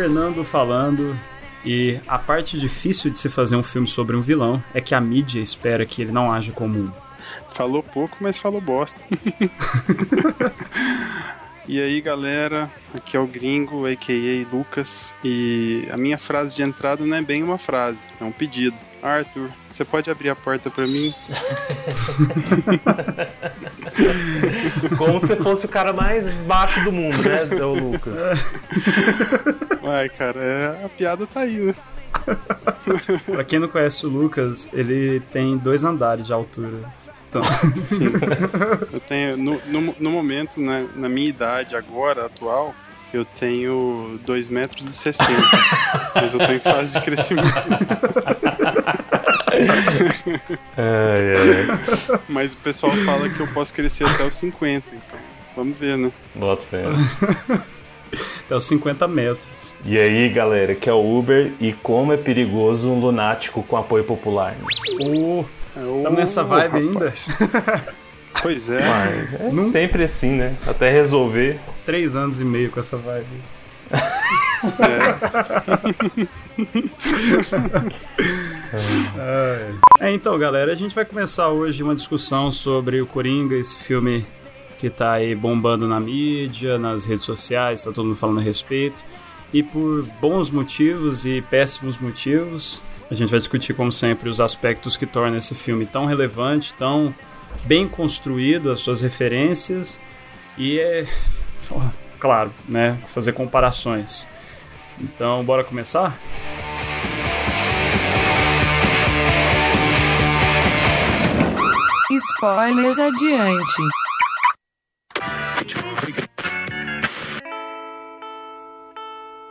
9000, Fernando falando. E a parte difícil de se fazer um filme sobre um vilão é que a mídia espera que ele não haja como um. Falou pouco, mas falou bosta. E aí, galera, aqui é o Gringo, a.k.a. Lucas, e a minha frase de entrada não é bem uma frase, é um pedido. Arthur, você pode abrir a porta para mim? Como se fosse o cara mais baixo do mundo, né, o Lucas? Vai, cara, é, a piada tá aí, né? pra quem não conhece o Lucas, ele tem dois andares de altura. Então. Sim. Eu tenho, no, no, no momento, na, na, minha idade agora, atual, eu tenho 2,60 metros e 60. mas eu tô em fase de crescimento. ai, ai. Mas o pessoal fala que eu posso crescer até os 50, então vamos ver, né? Bota fé. Até os 50 metros. E aí, galera, que é o Uber e como é perigoso um lunático com apoio popular. Oh. Estamos nessa vibe ainda? pois é. Mas é Num... Sempre assim, né? Até resolver. Três anos e meio com essa vibe. é. é, então, galera, a gente vai começar hoje uma discussão sobre o Coringa, esse filme que tá aí bombando na mídia, nas redes sociais, tá todo mundo falando a respeito. E por bons motivos e péssimos motivos, a gente vai discutir, como sempre, os aspectos que tornam esse filme tão relevante, tão bem construído, as suas referências e é. Claro, né? Fazer comparações. Então, bora começar? Spoilers adiante.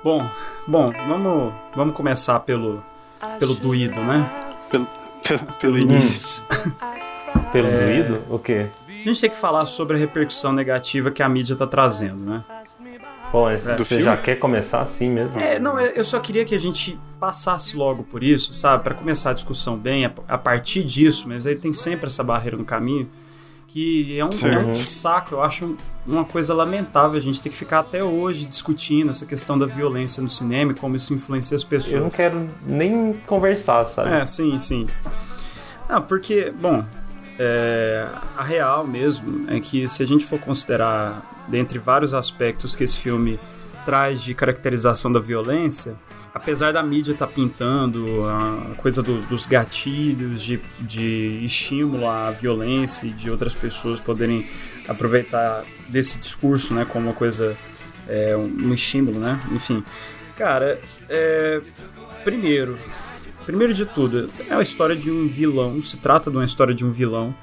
Bom, bom, vamos, vamos começar pelo pelo doído, né? Pelo, pelo, pelo início. pelo é... doído? O quê? A gente tem que falar sobre a repercussão negativa que a mídia tá trazendo, né? Pô, você filme? já quer começar assim mesmo? É, não, eu só queria que a gente passasse logo por isso, sabe? para começar a discussão bem, a partir disso, mas aí tem sempre essa barreira no caminho que é um, é um saco. Eu acho uma coisa lamentável a gente ter que ficar até hoje discutindo essa questão da violência no cinema e como isso influencia as pessoas. Eu não quero nem conversar, sabe? É, sim, sim. Não, porque, bom, é, a real mesmo é que se a gente for considerar, dentre vários aspectos que esse filme traz de caracterização da violência, apesar da mídia estar tá pintando a coisa do, dos gatilhos de, de estímulo à violência e de outras pessoas poderem aproveitar desse discurso, né, como uma coisa, é, um, estímulo, né, enfim. Cara, é, primeiro, primeiro de tudo, é a história de um vilão, se trata de uma história de um vilão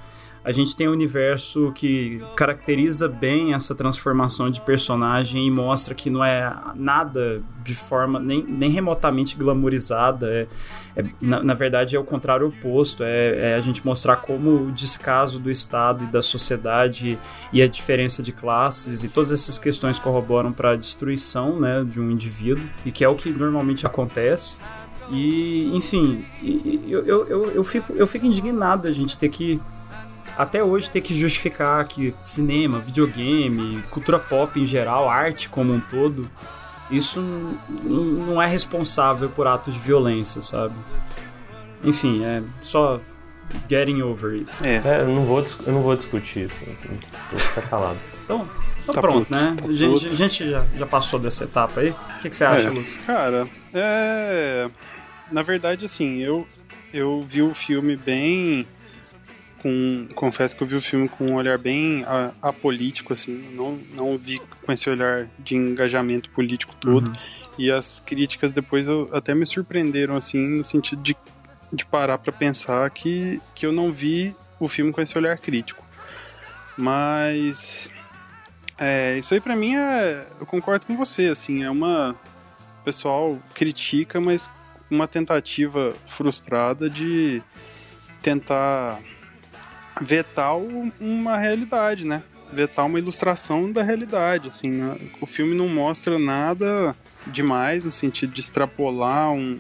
a gente tem um universo que caracteriza bem essa transformação de personagem e mostra que não é nada de forma nem, nem remotamente glamourizada. É, é na, na, verdade, é o contrário oposto. É, é, a gente mostrar como o descaso do Estado e da sociedade e a diferença de classes e todas essas questões corroboram para a destruição né, de um indivíduo, e que é o que normalmente acontece. E, enfim, eu, eu, eu, eu, fico, eu fico indignado a gente ter que até hoje ter que justificar que cinema, videogame, cultura pop em geral, arte como um todo, isso não é responsável por atos de violência, sabe? Enfim, é só getting over it. É, é eu, não vou, eu não vou discutir isso. Vou ficar calado. Então, então tá pronto, puto, né? Tá a gente, a gente já, já, passou dessa etapa aí. O que, que você acha, é, Lucas? Cara, é. Na verdade, assim, eu, eu vi o filme bem com. Confesso que eu vi o filme com um olhar bem apolítico, assim. Não, não vi com esse olhar de engajamento político todo. Uhum. E as críticas depois eu, até me surpreenderam, assim, no sentido de, de parar para pensar que, que eu não vi o filme com esse olhar crítico. Mas. É, isso aí para mim é. Eu concordo com você, assim. É uma. O pessoal critica, mas uma tentativa frustrada de tentar vetar uma realidade, né? Vetar uma ilustração da realidade, assim, né? o filme não mostra nada demais no sentido de extrapolar um,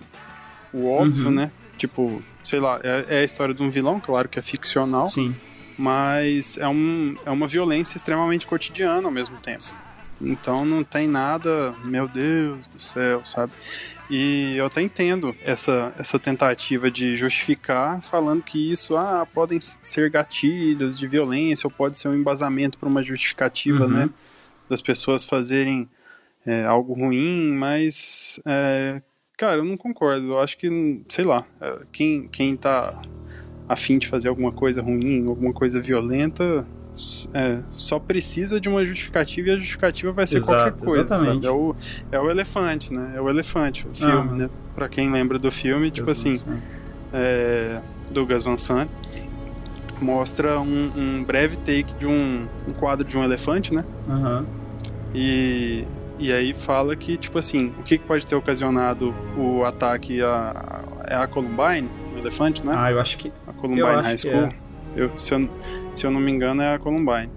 o óbvio, uhum. né? Tipo, sei lá, é, é, a história de um vilão, claro que é ficcional. Sim. Mas é, um, é uma violência extremamente cotidiana ao mesmo tempo. Então não tem nada, meu Deus do céu, sabe? E eu até entendo essa, essa tentativa de justificar, falando que isso ah, podem ser gatilhos de violência ou pode ser um embasamento para uma justificativa, Uhum. né? Das pessoas fazerem é, algo ruim, mas, é, cara, eu não concordo. Eu acho que, sei lá, é, quem, quem tá afim de fazer alguma coisa ruim, alguma coisa violenta, é, só precisa de uma justificativa e a justificativa vai ser Exato, qualquer coisa. exatamente. É, o, é o elefante, né? É o elefante, o filme, Aham. né? Pra quem lembra do filme, tipo assim, é, do Gus Van Sant, mostra um, um breve take de um, um quadro de um elefante, né? Aham. E, e aí fala que, tipo assim, o que, que pode ter ocasionado o ataque a, é a Columbine, o elefante, né? Ah, eu acho que. a Columbine High School. Eu, se, eu, se eu não me engano, é a Columbine.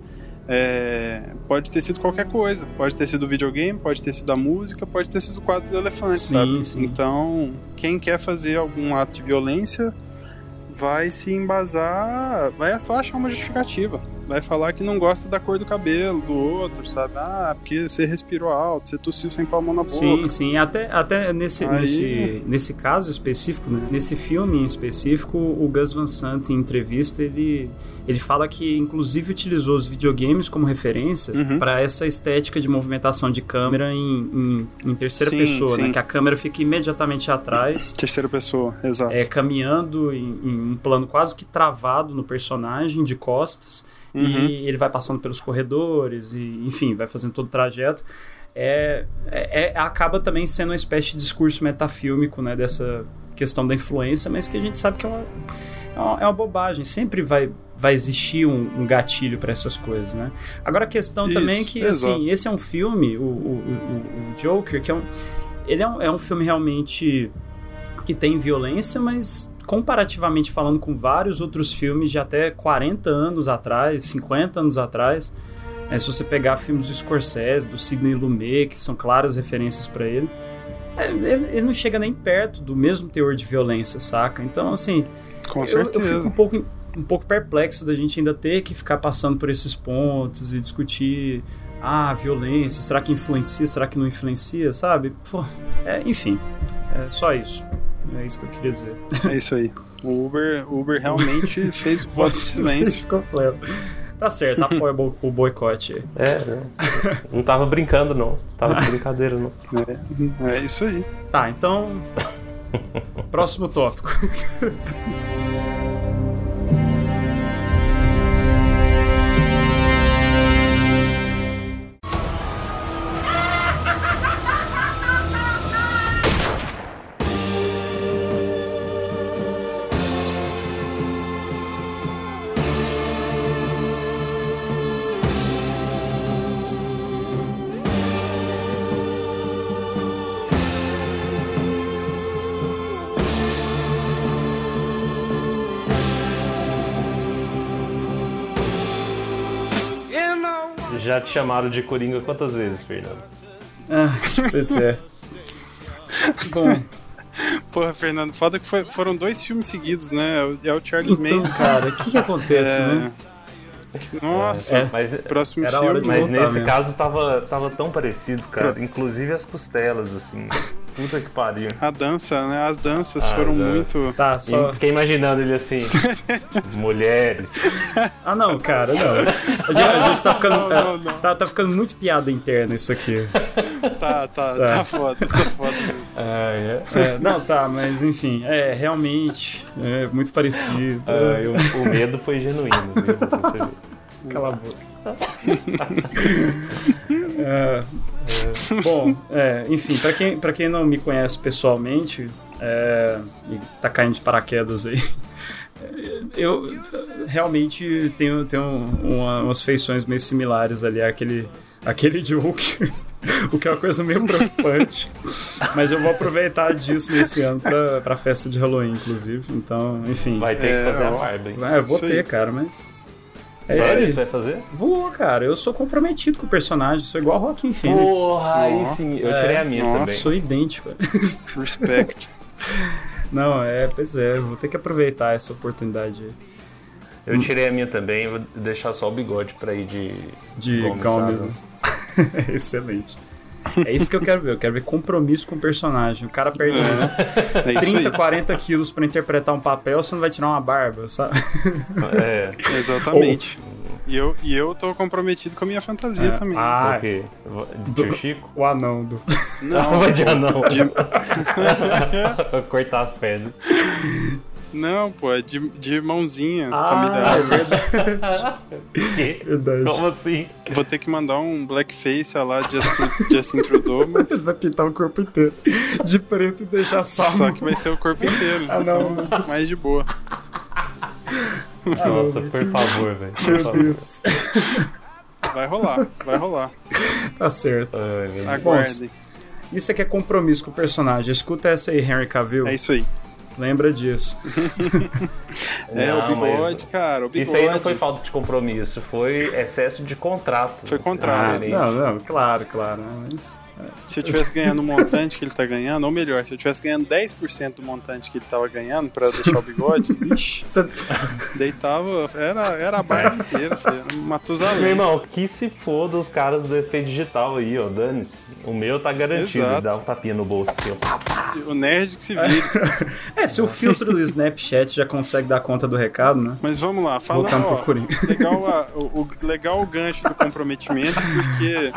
É, pode ter sido qualquer coisa. Pode ter sido videogame, pode ter sido a música, pode ter sido o quadro do elefante, Sim, sabe? sim. Então, quem quer fazer algum ato de violência vai se embasar, vai só achar uma justificativa. Vai falar que não gosta da cor do cabelo do outro, sabe? Ah, porque você respirou alto, você tossiu sem palma na boca. Sim, sim. Até, até nesse, Aí- nesse, nesse caso específico, né? nesse filme em específico, o Gus Van Sant, em entrevista, ele, ele fala que inclusive utilizou os videogames como referência Uhum. para essa estética de movimentação de câmera em, em, em terceira Sim, pessoa, sim. né? Que a câmera fica imediatamente atrás. Terceira pessoa, exato. É, caminhando em, em um plano quase que travado no personagem, de costas, Uhum. e ele vai passando pelos corredores, e enfim, vai fazendo todo o trajeto. É, é- é- acaba também sendo uma espécie de discurso metafílmico, né, dessa questão da influência, mas que a gente sabe que é uma, é uma, é uma bobagem. Sempre vai, vai existir um, um gatilho para essas coisas, né? Agora a questão Isso, também é que, exato. assim, esse é um filme, o, o, o- o Joker, que é um, ele é um, é um filme realmente que tem violência, mas comparativamente falando com vários outros filmes de até 40 anos atrás, 50 anos atrás, é, se você pegar filmes do Scorsese, do Sidney Lumet, que são claras referências para ele, é, ele, ele não chega nem perto do mesmo teor de violência, saca? Então, assim, Com eu, eu certeza. fico um pouco, um pouco perplexo da gente ainda ter que ficar passando por esses pontos e discutir ah, violência, será que influencia, será que não influencia, sabe? Pô, é, enfim, é só isso. É isso que eu queria dizer. É isso aí. O Uber, Uber realmente fez o voto de silêncio. completo. Tá certo, apoia o bo- o boicote aí. É, não, não tava brincando, não. Tava de brincadeira, não. É, é isso aí. Tá, então. Próximo tópico. Já te chamaram de Coringa quantas vezes, Fernando? Ah, pois é. Bom, Porra, Fernando, foda que foi- foram dois filmes seguidos, né? É o- É o Charles então, Manson. cara, o que que acontece, É. né? Nossa, É. Mas, próximo Era hora filme. de mas voltar nesse mesmo. caso tava, tava tão parecido, cara. Inclusive as costelas, assim. Puta que pariu. A dança, né? As danças As foram danças. muito. Tá, E só. Fiquei imaginando ele assim. mulheres. Ah, não, cara, não. A gente, a gente tá ficando. Não, não, não. Tá, tá ficando muito piada interna isso aqui. Tá, tá, Tá. tá foda, tá foda. Ah, é. É, não, tá, mas enfim, é realmente é muito parecido. Ah, eu- o medo foi genuíno, viu? Você vê. Cala a boca. É, bom, é, enfim, pra quem, pra quem não me conhece pessoalmente é, e tá caindo de paraquedas aí, eu realmente tenho, tenho uma- umas feições meio similares ali àquele, àquele Joker. O que é uma coisa meio preocupante. Mas eu vou aproveitar disso nesse ano pra, pra festa de Halloween, inclusive. Então, enfim. Vai ter É, que fazer a barba, hein? É, vou Isso ter, aí. cara, mas. É isso Sério, aí. você vai fazer? Vou, cara. Eu sou comprometido com o personagem. Sou igual Rockin' Phoenix. Porra, aí sim. Eu tirei a minha Nossa. também. Sou idêntico. Respect. Não, é, pois é. Vou ter que aproveitar essa oportunidade aí. Eu tirei a minha também, vou deixar só o bigode pra ir de. De Gomes Gomes. Adams. Excelente. É isso que eu quero ver. Eu quero ver compromisso com o personagem. O cara perde É isso 30, aí. 40 quilos pra interpretar um papel, você não vai tirar uma barba, sabe? É, Exatamente. E eu, e eu tô comprometido com a minha fantasia É. também. Ah, ok. Do- Tio Chico? o anão do. não, vai de anão. de- Cortar as pernas. Não, pô, é de, de mãozinha Ah, familiar. é verdade. Que? verdade. Como assim? Vou ter que mandar um blackface a lá de Justin, Trudeau, mas Ele vai pintar o corpo inteiro de preto e deixar só, só que vai ser o corpo inteiro. Ah, não, então, mas- mais de boa. Nossa, por favor, velho. Por Meu favor. Deus. Vai rolar, vai rolar. Tá certo. Ai, meu Deus. Aguardem. Isso aqui é compromisso com o personagem. Escuta essa aí, Henry Cavill. É isso aí. Lembra disso. É, Não, o bigode, mas cara, o bigode. Isso aí não foi falta de compromisso, foi excesso de contrato. Foi contrato. Ah, não, não, claro, claro. Mas, Se eu tivesse ganhando o montante que ele tá ganhando, ou melhor, se eu tivesse ganhando 10% do montante que ele tava ganhando pra deixar o bigode, vixi, você- deitava, era, era a barba inteira, filho, um Meu Matusalém. irmão, que se foda os caras do efeito digital aí, ó, dane-se. O meu tá garantido, Exato. dá um tapinha no bolso assim, ó. O nerd que se vira. É, se o filtro do Snapchat já consegue dar conta do recado, né? Mas vamos lá, fala, Voltando ó, legal, a- o, o- legal o gancho do comprometimento, porque,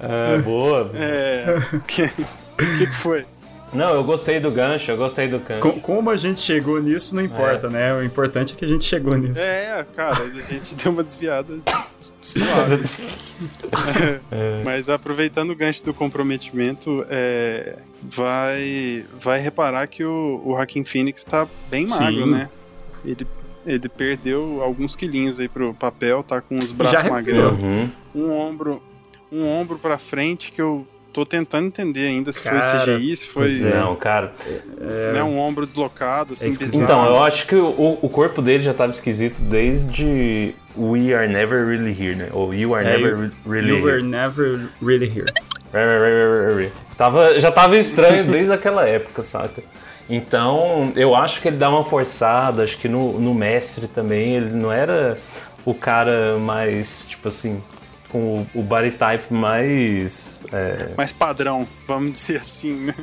É, boa. É, que, que que foi? Não, eu gostei do gancho, eu gostei do gancho. Com- como a gente chegou nisso, não importa, né? O importante é que a gente chegou nisso. É, cara, a gente deu uma desviada suave. É. Mas aproveitando o gancho do comprometimento, é, vai, vai reparar que o, o Joaquin Phoenix tá bem Sim. magro, né? Ele, ele perdeu alguns quilinhos aí pro papel, tá com os braços magrelos. Uhum. Um ombro, um ombro pra frente que eu tô tentando entender ainda se Cara, foi CGI, se foi é. Não, cara. né, um ombro deslocado, assim, esquisito. bizarro. Então, eu acho que o, o corpo dele já tava esquisito desde We Are Never Really Here, né? Ou You Are É, Never you- Really You Here. were never really here. Tava, já tava estranho desde aquela época, saca? Então, eu acho que ele dá uma forçada, acho que no, no mestre também, ele não era o cara mais, tipo assim, com o, o body type mais. é, Mais padrão, vamos dizer assim, né?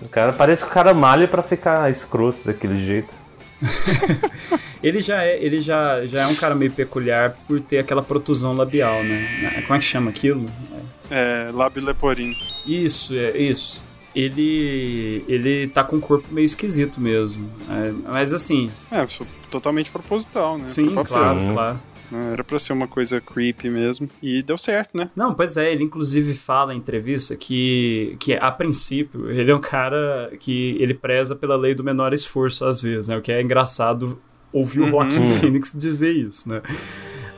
o cara parece que o cara malha pra ficar escroto daquele jeito. Ele já é, ele já, já é um cara meio peculiar por ter aquela protusão labial, né? Como é que chama aquilo? É, lábio leporino. Isso, é isso. Ele ele tá com um corpo meio esquisito mesmo. É, mas assim, É, totalmente proposital, né? sim, claro, Sim. claro. Né, Era pra ser uma coisa creepy mesmo. E deu certo, né? Não, pois é, ele inclusive fala em entrevista que, que a princípio ele é um cara que ele preza pela lei do menor esforço às vezes, né? O que é engraçado ouvir o Joaquin Phoenix dizer isso, né?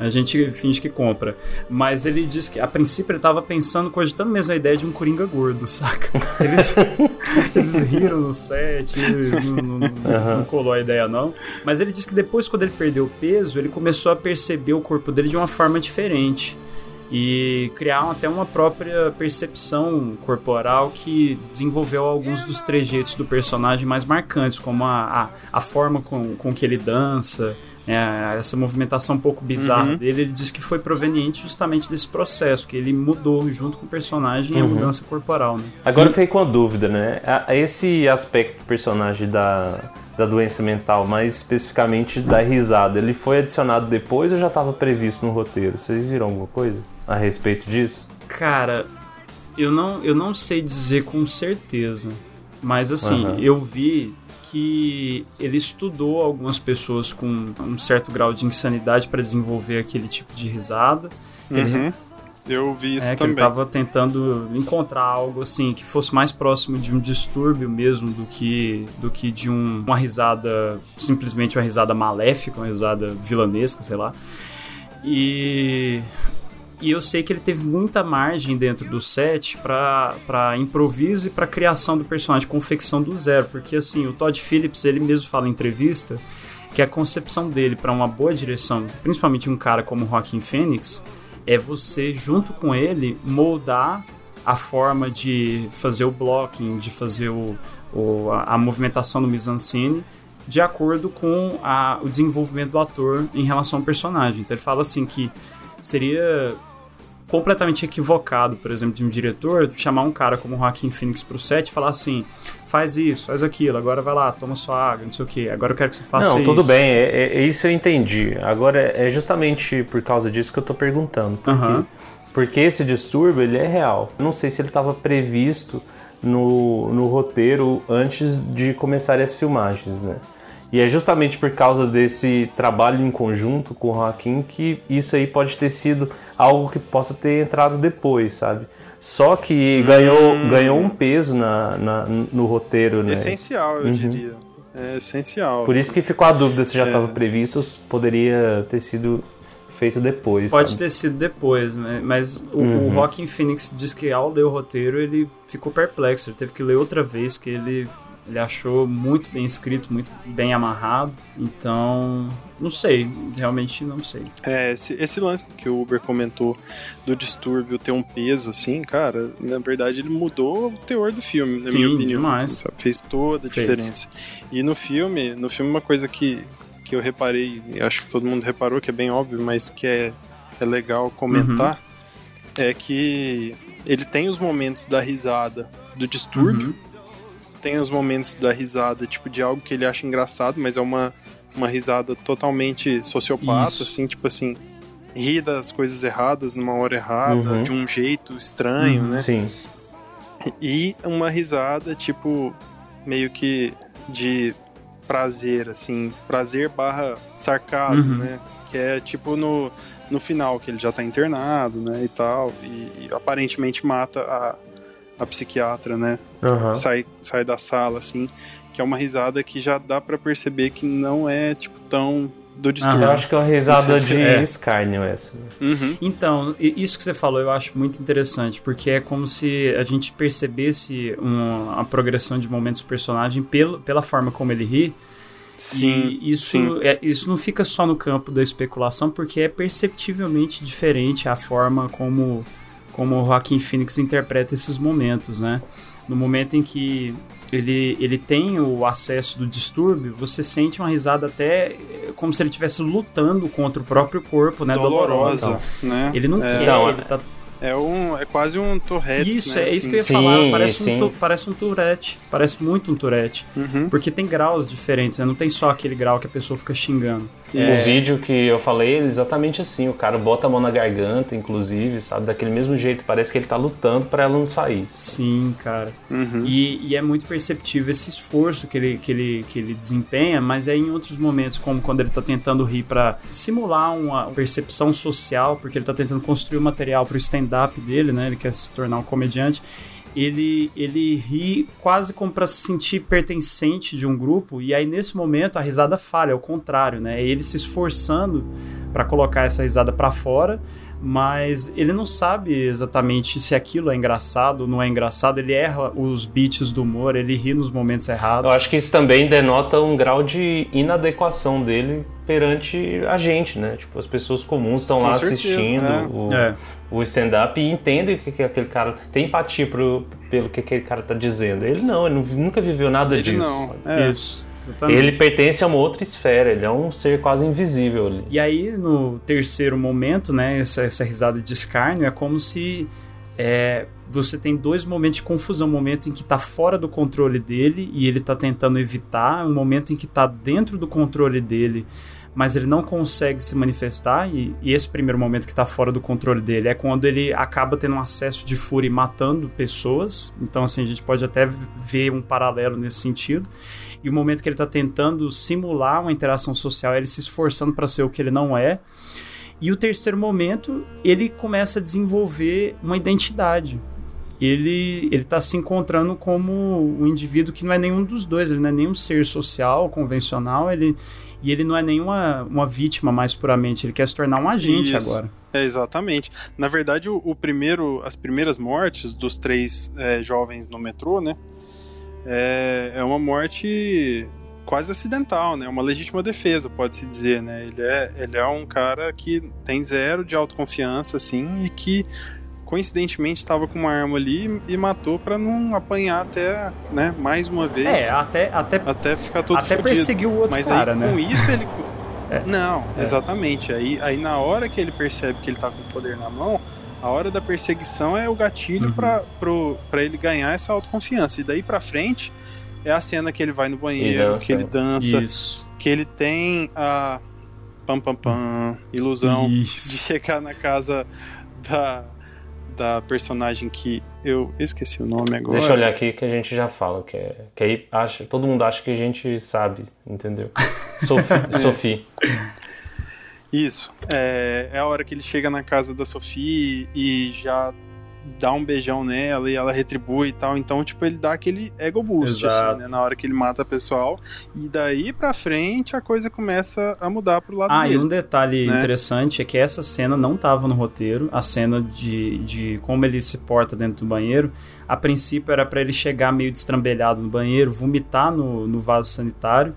A gente finge que compra. Mas ele diz que, a princípio, ele tava pensando, cogitando mesmo a ideia de um Coringa gordo, saca? Eles, eles riram no set, não, não- não- não colou a ideia, não. Mas ele diz que depois, quando ele perdeu o peso, ele começou a perceber o corpo dele de uma forma diferente. E criar até uma própria percepção corporal que desenvolveu alguns dos trejeitos do personagem mais marcantes, como a, a, a forma com, com que ele dança, né, essa movimentação um pouco bizarra Uhum. dele. Ele diz que foi proveniente justamente desse processo, que ele mudou junto com o personagem e a mudança corporal. Né? Agora eu fiquei com a dúvida, né? Esse aspecto do personagem da, da doença mental, mais especificamente da risada, ele foi adicionado depois ou já estava previsto no roteiro? Vocês viram alguma coisa a respeito disso? Cara, eu não, eu não sei dizer com certeza, mas assim, Aham. eu vi que ele estudou algumas pessoas com um certo grau de insanidade para desenvolver aquele tipo de risada. que Ele, Uhum. Eu vi isso é, que ele também. tava tentando encontrar algo assim que fosse mais próximo de um distúrbio mesmo do que do que de um- uma risada simplesmente uma risada maléfica, uma risada vilanesca, sei lá. E e eu sei que ele teve muita margem dentro do set pra improviso e pra criação do personagem, confecção do zero, porque assim, o Todd Phillips, ele mesmo fala em entrevista que a concepção dele pra uma boa direção, principalmente um cara como Joaquin Phoenix, é você, junto com ele, moldar a forma de fazer o blocking, de fazer o, o- a, a movimentação do mise-en-scène de acordo com a- o desenvolvimento do ator em relação ao personagem. Então ele fala assim que seria completamente equivocado, por exemplo, de um diretor, chamar um cara como o Joaquin Phoenix pro set e falar assim: faz isso, faz aquilo, agora vai lá, toma sua água, não sei o que, agora eu quero que você faça Não, isso. tudo bem, é, é- é isso eu entendi. Agora, é justamente por causa disso que eu tô perguntando. Por quê? Aham. Porque esse distúrbio, ele é real. Não sei se ele estava previsto no, no roteiro antes de começar as filmagens, né? E é justamente por causa desse trabalho em conjunto com o Joaquim que isso aí pode ter sido algo que possa ter entrado depois, sabe? Só que ganhou, ganhou um peso na, na- no roteiro, né? Essencial, eu diria. É essencial. Por isso que ficou a dúvida se já É. estava previsto ou se poderia ter sido feito depois. Pode sabe? ter sido depois, né? mas o, Uhum. o Joaquin Phoenix diz que ao ler o roteiro ele ficou perplexo, ele teve que ler outra vez, porque ele, ele achou muito bem escrito, muito bem amarrado. Então, não sei, realmente não sei. É, esse, esse lance que o Uber comentou do distúrbio ter um peso, assim, cara, na verdade ele mudou o teor do filme, na Sim, minha opinião. demais. Fez toda a Fez. diferença. E no filme, no filme uma coisa que, que eu reparei, e acho que todo mundo reparou, que é bem óbvio, mas que é, é legal comentar, Uhum. é que ele tem os momentos da risada do distúrbio, Uhum. Tem os momentos da risada, tipo, de algo que ele acha engraçado, mas é uma, uma risada totalmente sociopata, Isso. assim, tipo assim, ri das coisas erradas numa hora errada, Uhum. de um jeito estranho, Uhum. né? Sim. E uma risada, tipo, meio que de prazer, assim, prazer barra sarcasmo, Uhum. né? Que é tipo no, no final, que ele já tá internado, né, e tal, e, e aparentemente mata a, a psiquiatra, né? Aham. sai, sai da sala, assim, que é uma risada que já dá pra perceber que não é, tipo, tão do distúrbio. Eu acho que é uma risada de É. escárnio essa. Uhum. Então, isso que você falou eu acho muito interessante, porque é como se a gente percebesse um- a progressão de momentos do personagem pelo, pela forma como ele ri. Sim, e isso, sim. É, isso não fica só no campo da especulação, porque é perceptivelmente diferente a forma como, como o Joaquin Phoenix interpreta esses momentos, né? No momento em que ele, ele tem o acesso do distúrbio, você sente uma risada até eh, como se ele estivesse lutando contra o próprio corpo, né? dolorosa, né? Ele não é, quer, Então, ele tá É, um, é quase um Tourette, isso, né? é isso que eu ia Sim, falar. Parece um, sim. tu- parece um Tourette. Parece muito um Tourette. Uhum. Porque tem graus diferentes, né? Não tem só aquele grau que a pessoa fica xingando. É. O vídeo que eu falei é exatamente assim. O cara bota a mão na garganta, inclusive, sabe? Daquele mesmo jeito. Parece que ele tá lutando pra ela não sair. Sim, cara. Uhum. E, e é muito perceptível esse esforço que ele, que, ele, que ele desempenha, mas é em outros momentos, como quando ele tá tentando rir pra simular uma percepção social, porque ele tá tentando construir o material pro stand-up dele, né? Ele quer se tornar um comediante. Ele, ele ri quase como para se sentir pertencente de um grupo, e aí nesse momento a risada falha, é o contrário, né? É ele se esforçando para colocar essa risada para fora, mas ele não sabe exatamente se aquilo é engraçado ou não é engraçado, ele erra os beats do humor, ele ri nos momentos errados. Eu acho que isso também denota um grau de inadequação dele perante a gente, né? Tipo, as pessoas comuns estão lá certeza, assistindo é. o, É. o stand-up e entendem o que, que aquele cara. tem empatia pro, pelo que aquele cara tá dizendo. Ele não, ele não- nunca viveu nada Ele disso. não. É. Isso, exatamente. Ele pertence a uma outra esfera, ele é um ser quase invisível ali. E aí, no terceiro momento, né, essa, essa risada de escárnio é como se é, você tem dois momentos de confusão. Um momento em que tá fora do controle dele e ele tá tentando evitar, um momento em que tá dentro do controle dele, mas ele não consegue se manifestar. E, e esse primeiro momento que tá fora do controle dele é quando ele acaba tendo um acesso de fúria e matando pessoas. Então, assim, a gente pode até ver um paralelo nesse sentido. E o momento que ele tá tentando simular uma interação social, ele se esforçando para ser o que ele não é. E o terceiro momento, ele começa a desenvolver uma identidade. Ele, ele tá se encontrando como um indivíduo que não é nenhum dos dois, ele não é nenhum ser social, convencional, ele, e ele não é nenhuma uma vítima mais puramente, ele quer se tornar um agente Isso. agora. É, exatamente. Na verdade, o, o primeiro, as primeiras mortes dos três é, jovens no metrô, né? É, é uma morte quase acidental, né? Uma legítima defesa, pode-se dizer, né? Ele é, ele é um cara que tem zero de autoconfiança, assim, e que coincidentemente estava com uma arma ali e matou para não apanhar até, né? Mais uma vez, É, até, até, até ficar todo até fudido. perseguiu o outro Mas cara, aí, né? com isso, ele. É. Não, É. exatamente. Aí, aí, na hora que ele percebe que ele tá com o poder na mão, A hora da perseguição é o gatilho Uhum. pra ele ganhar essa autoconfiança. E daí pra frente é a cena que ele vai no banheiro, que ele dança, Isso. que ele tem a pam pam pam ilusão de Isso. chegar na casa da, da personagem que eu esqueci o nome agora. Deixa eu olhar aqui que a gente já fala, que, é, que aí acha, todo mundo acha que a gente sabe, entendeu? Sophie. Sophie. Isso. É, é a hora que ele chega na casa da Sofia e já dá um beijão nela e ela retribui e tal. Então, tipo, ele dá aquele ego boost, assim, né? Na hora que ele mata o pessoal. E daí pra frente a coisa começa a mudar pro lado Ah, e dele. um detalhe né? interessante é que essa cena não estava no roteiro, a cena de, de como ele se porta dentro do banheiro. A princípio era para ele chegar meio destrambelhado no banheiro, vomitar no, no vaso sanitário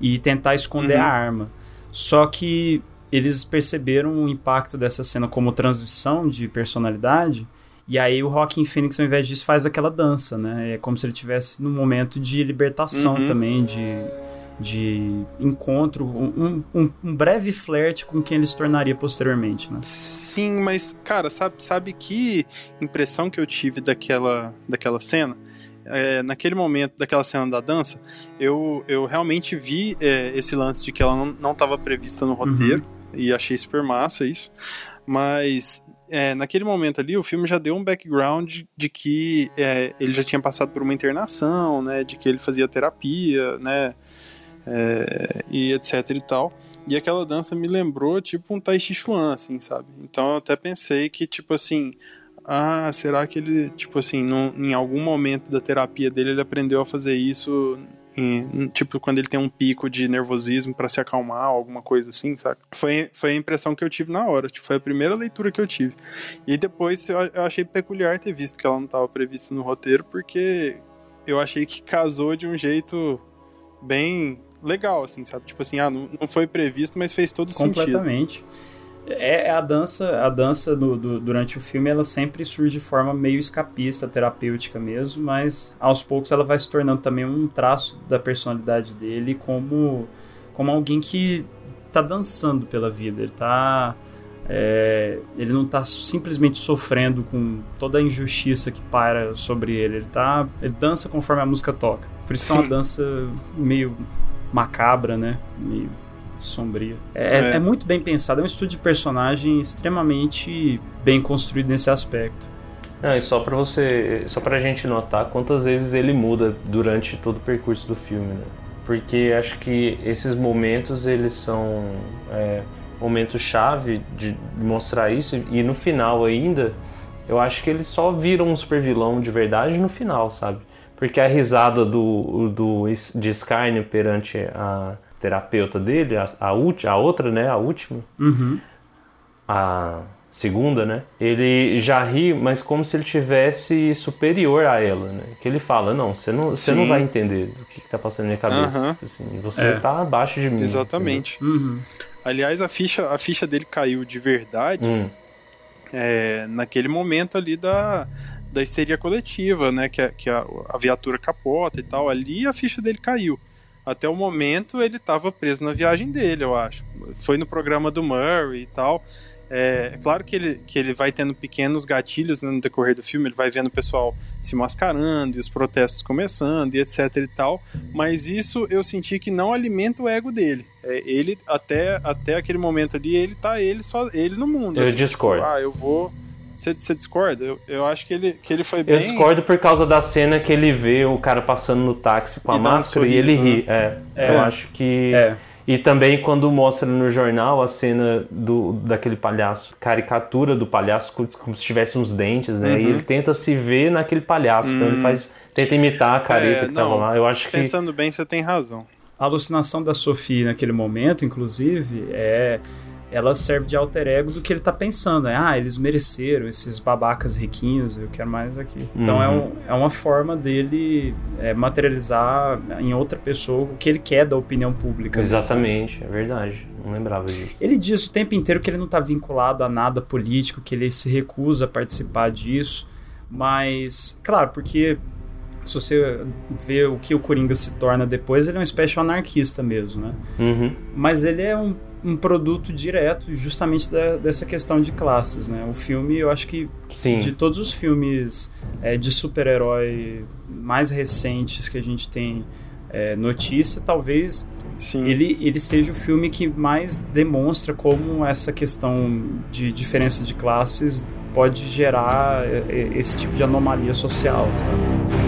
e tentar esconder Uhum. a arma. Só que eles perceberam o impacto dessa cena como transição de personalidade. E aí o Joaquin Phoenix, ao invés disso, faz aquela dança, né? É como se ele estivesse num momento de libertação Uhum. também, de, de encontro, um, um, um breve flerte com quem ele se tornaria posteriormente, né? Sim, mas, cara, sabe, sabe que impressão que eu tive daquela, daquela cena? É, naquele momento, daquela cena da dança, eu, eu realmente vi é, esse lance de que ela não estava prevista no roteiro, e achei super massa isso. Mas é, naquele momento ali, o filme já deu um background de que é, ele já tinha passado por uma internação, né? De que ele fazia terapia, né? é, e etc e tal. E aquela dança me lembrou, tipo, um Tai Chi Chuan, assim, sabe? Então eu até pensei que, tipo assim, ah, será que ele, tipo assim, num, em algum momento da terapia dele ele aprendeu a fazer isso, tipo, quando ele tem um pico de nervosismo pra se acalmar, alguma coisa assim, sabe? Foi, foi a impressão que eu tive na hora, tipo, foi a primeira leitura que eu tive. E depois eu, eu achei peculiar ter visto que ela não estava prevista no roteiro, porque eu achei que casou de um jeito bem legal, assim, sabe? Tipo assim, ah, não, não foi previsto, mas fez todo sentido. Completamente. É é a dança, a dança do, do- durante o filme, ela sempre surge de forma meio escapista, terapêutica mesmo, mas aos poucos ela vai se tornando também um traço da personalidade dele como, como alguém que tá dançando pela vida. Ele tá. é, ele não tá simplesmente sofrendo com toda a injustiça que para sobre ele. Ele tá. Ele dança conforme a música toca. Por isso que é uma Sim. dança meio macabra, né? Meio sombria. É, É. é muito bem pensado, é um estudo de personagem extremamente bem construído nesse aspecto. Não, e só pra você. Só pra gente notar quantas vezes ele muda durante todo o percurso do filme, né? Porque acho que esses momentos eles são é, momentos-chave de mostrar isso, e no final ainda, eu acho que eles só viram um super vilão de verdade no final, sabe? Porque a risada do, do, de Skyne perante a terapeuta dele, a, a, ulti- a outra, né? A última Uhum. a segunda, né? Ele já ri, mas como se ele tivesse superior a ela, né? Que ele fala, não, você não, você não vai entender o que, que tá passando na minha cabeça. Aham. Assim, você É. tá abaixo de mim. Exatamente. Uhum. Aliás, a ficha, a ficha dele caiu de verdade? Hum, é, naquele momento ali da, da histeria coletiva, né? Que, a- que a, a viatura capota e tal. Ali a ficha dele caiu. Até o momento ele estava preso na viagem dele, eu acho. Foi no programa do Murray e tal. É, é claro que ele, que ele vai tendo pequenos gatilhos né, no decorrer do filme, ele vai vendo o pessoal se mascarando e os protestos começando e etc e tal, mas isso eu senti que não alimenta o ego dele. É, ele, até, até aquele momento ali, ele tá ele só ele no mundo. Eu assim, discordo. tipo, ah, eu vou. Você, você discorda? Eu, eu acho que ele, que ele foi bem. Eu discordo por causa da cena que ele vê o cara passando no táxi com a E dá um máscara e ele sorriso, ri. É, É. Eu acho que. É. E também quando mostra no jornal a cena do, daquele palhaço, caricatura do palhaço como, se tivesse uns dentes, né? Uhum. E ele tenta se ver naquele palhaço. Então ele faz. Tenta imitar a careta É, que tava não, lá. Eu acho que. Pensando bem, você tem razão. A alucinação da Sophie naquele momento, inclusive, é ela serve de alter ego do que ele tá pensando. É, ah, eles mereceram, esses babacas riquinhos, eu quero mais aqui. Então é, Uhum. um, é uma forma dele é, materializar em outra pessoa o que ele quer da opinião pública. Exatamente, é verdade. Não lembrava disso. Ele diz o tempo inteiro que ele não está vinculado a nada político, que ele se recusa a participar disso, mas, claro, porque se você vê o que o Coringa se torna depois, ele é uma espécie anarquista mesmo, né? Uhum. Mas ele é um, um produto direto justamente da, dessa questão de classes, né? O filme, eu acho que Sim. de todos os filmes é, de super-herói mais recentes que a gente tem é, notícia, talvez Sim. ele, ele seja o filme que mais demonstra como essa questão de diferença de classes pode gerar é, é, esse tipo de anomalia social, sabe?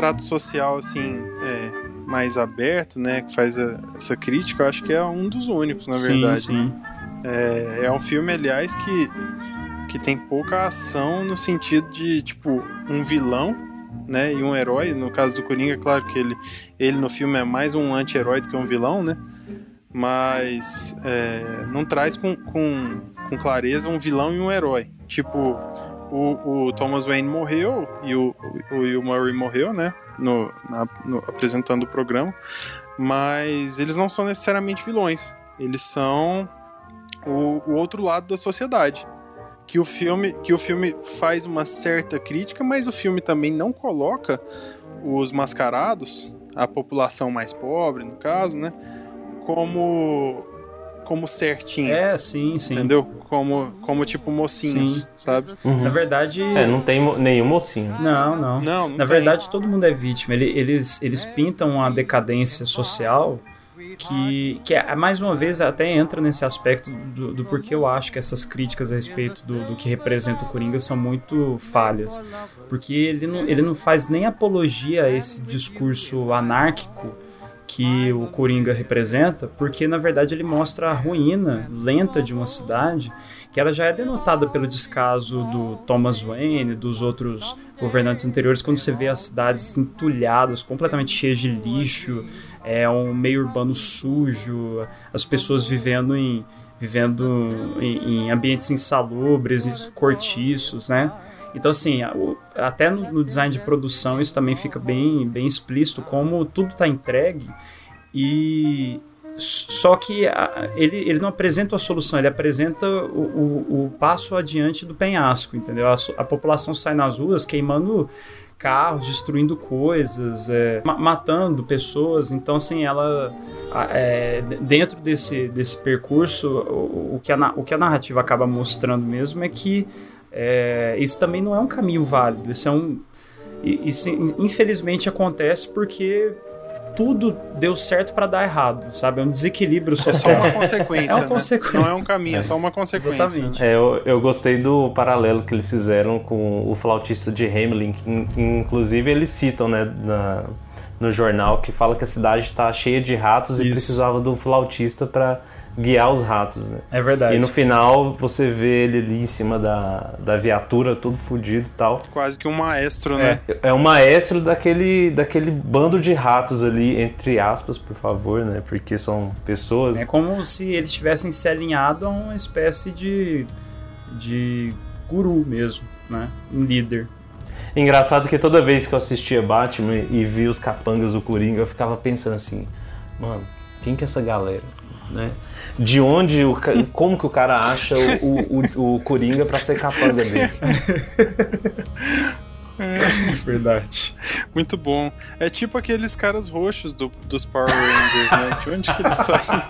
Retrato social assim é, mais aberto, né? Que faz a- essa crítica, eu acho que é um dos únicos, na sim, verdade. sim. É, é um filme, aliás, que, que tem pouca ação no sentido de, tipo, um vilão, né? E um herói. No caso do Coringa, claro que ele, ele no filme é mais um anti-herói do que um vilão, né? Mas é, não traz com, com, com clareza um vilão e um herói. Tipo, o, o Thomas Wayne morreu e o, o Will Murray morreu, né? No, na- no- apresentando o programa. Mas eles não são necessariamente vilões. Eles são o, o outro lado da sociedade. Que o, filme, que o filme faz uma certa crítica, mas o filme também não coloca os mascarados, a população mais pobre, no caso, né? Como, como certinho. É, sim, sim. Entendeu? Como, como tipo mocinhos, Sim. sabe? Uhum. Na verdade. É, não tem mo- nenhum mocinho. Não, não. Não, não Na tem. verdade, todo mundo é vítima. Ele- Eles, eles pintam a decadência social que, que é, mais uma vez até entra nesse aspecto do, do porquê eu acho que essas críticas a respeito do, do que representa o Coringa são muito falhas. Porque ele não, ele não faz nem apologia a esse discurso anárquico que o Coringa representa, porque na verdade ele mostra a ruína lenta de uma cidade que ela já é denotada pelo descaso do Thomas Wayne, dos outros governantes anteriores, quando você vê as cidades entulhadas, completamente cheias de lixo, é um meio urbano sujo, as pessoas vivendo em vivendo em, em ambientes insalubres e cortiços, né? Então, assim, até no, design de produção isso também fica bem, bem explícito, como tudo está entregue e só que ele, ele não apresenta a solução, ele apresenta o, o- o passo adiante do penhasco, entendeu? A, a população sai nas ruas queimando carros, destruindo coisas, é, ma- matando pessoas. Então, assim, ela é, dentro desse, desse percurso, o, o que a, o que a narrativa acaba mostrando mesmo é que é, isso também não é um caminho válido. Isso é um. Isso infelizmente acontece porque tudo deu certo para dar errado, sabe? É um desequilíbrio É só social. uma consequência, É uma né? consequência. Não é um caminho, é só uma consequência. Exatamente. É, eu, eu gostei do paralelo que eles fizeram com o flautista de Hamelin. que, in- Inclusive, eles citam né, na- no jornal que fala que a cidade está cheia de ratos e Isso. precisava do flautista para guiar os ratos. Né? É verdade. E no final você vê ele ali em cima da, da viatura, todo fudido e tal. Quase que um maestro, né? É o maestro daquele, daquele bando de ratos ali, entre aspas, por favor, né? Porque são pessoas. É como se eles tivessem se alinhado a uma espécie de, de guru mesmo, né? Um líder. Engraçado que toda vez que eu assistia Batman e vi os capangas do Coringa, eu ficava pensando assim, mano, quem que é essa galera? Né? De onde, o, como que o cara acha o, o, o Coringa pra ser capanga dele? Verdade. Muito bom. É tipo aqueles caras roxos do- dos Power Rangers, né? De onde que eles saem?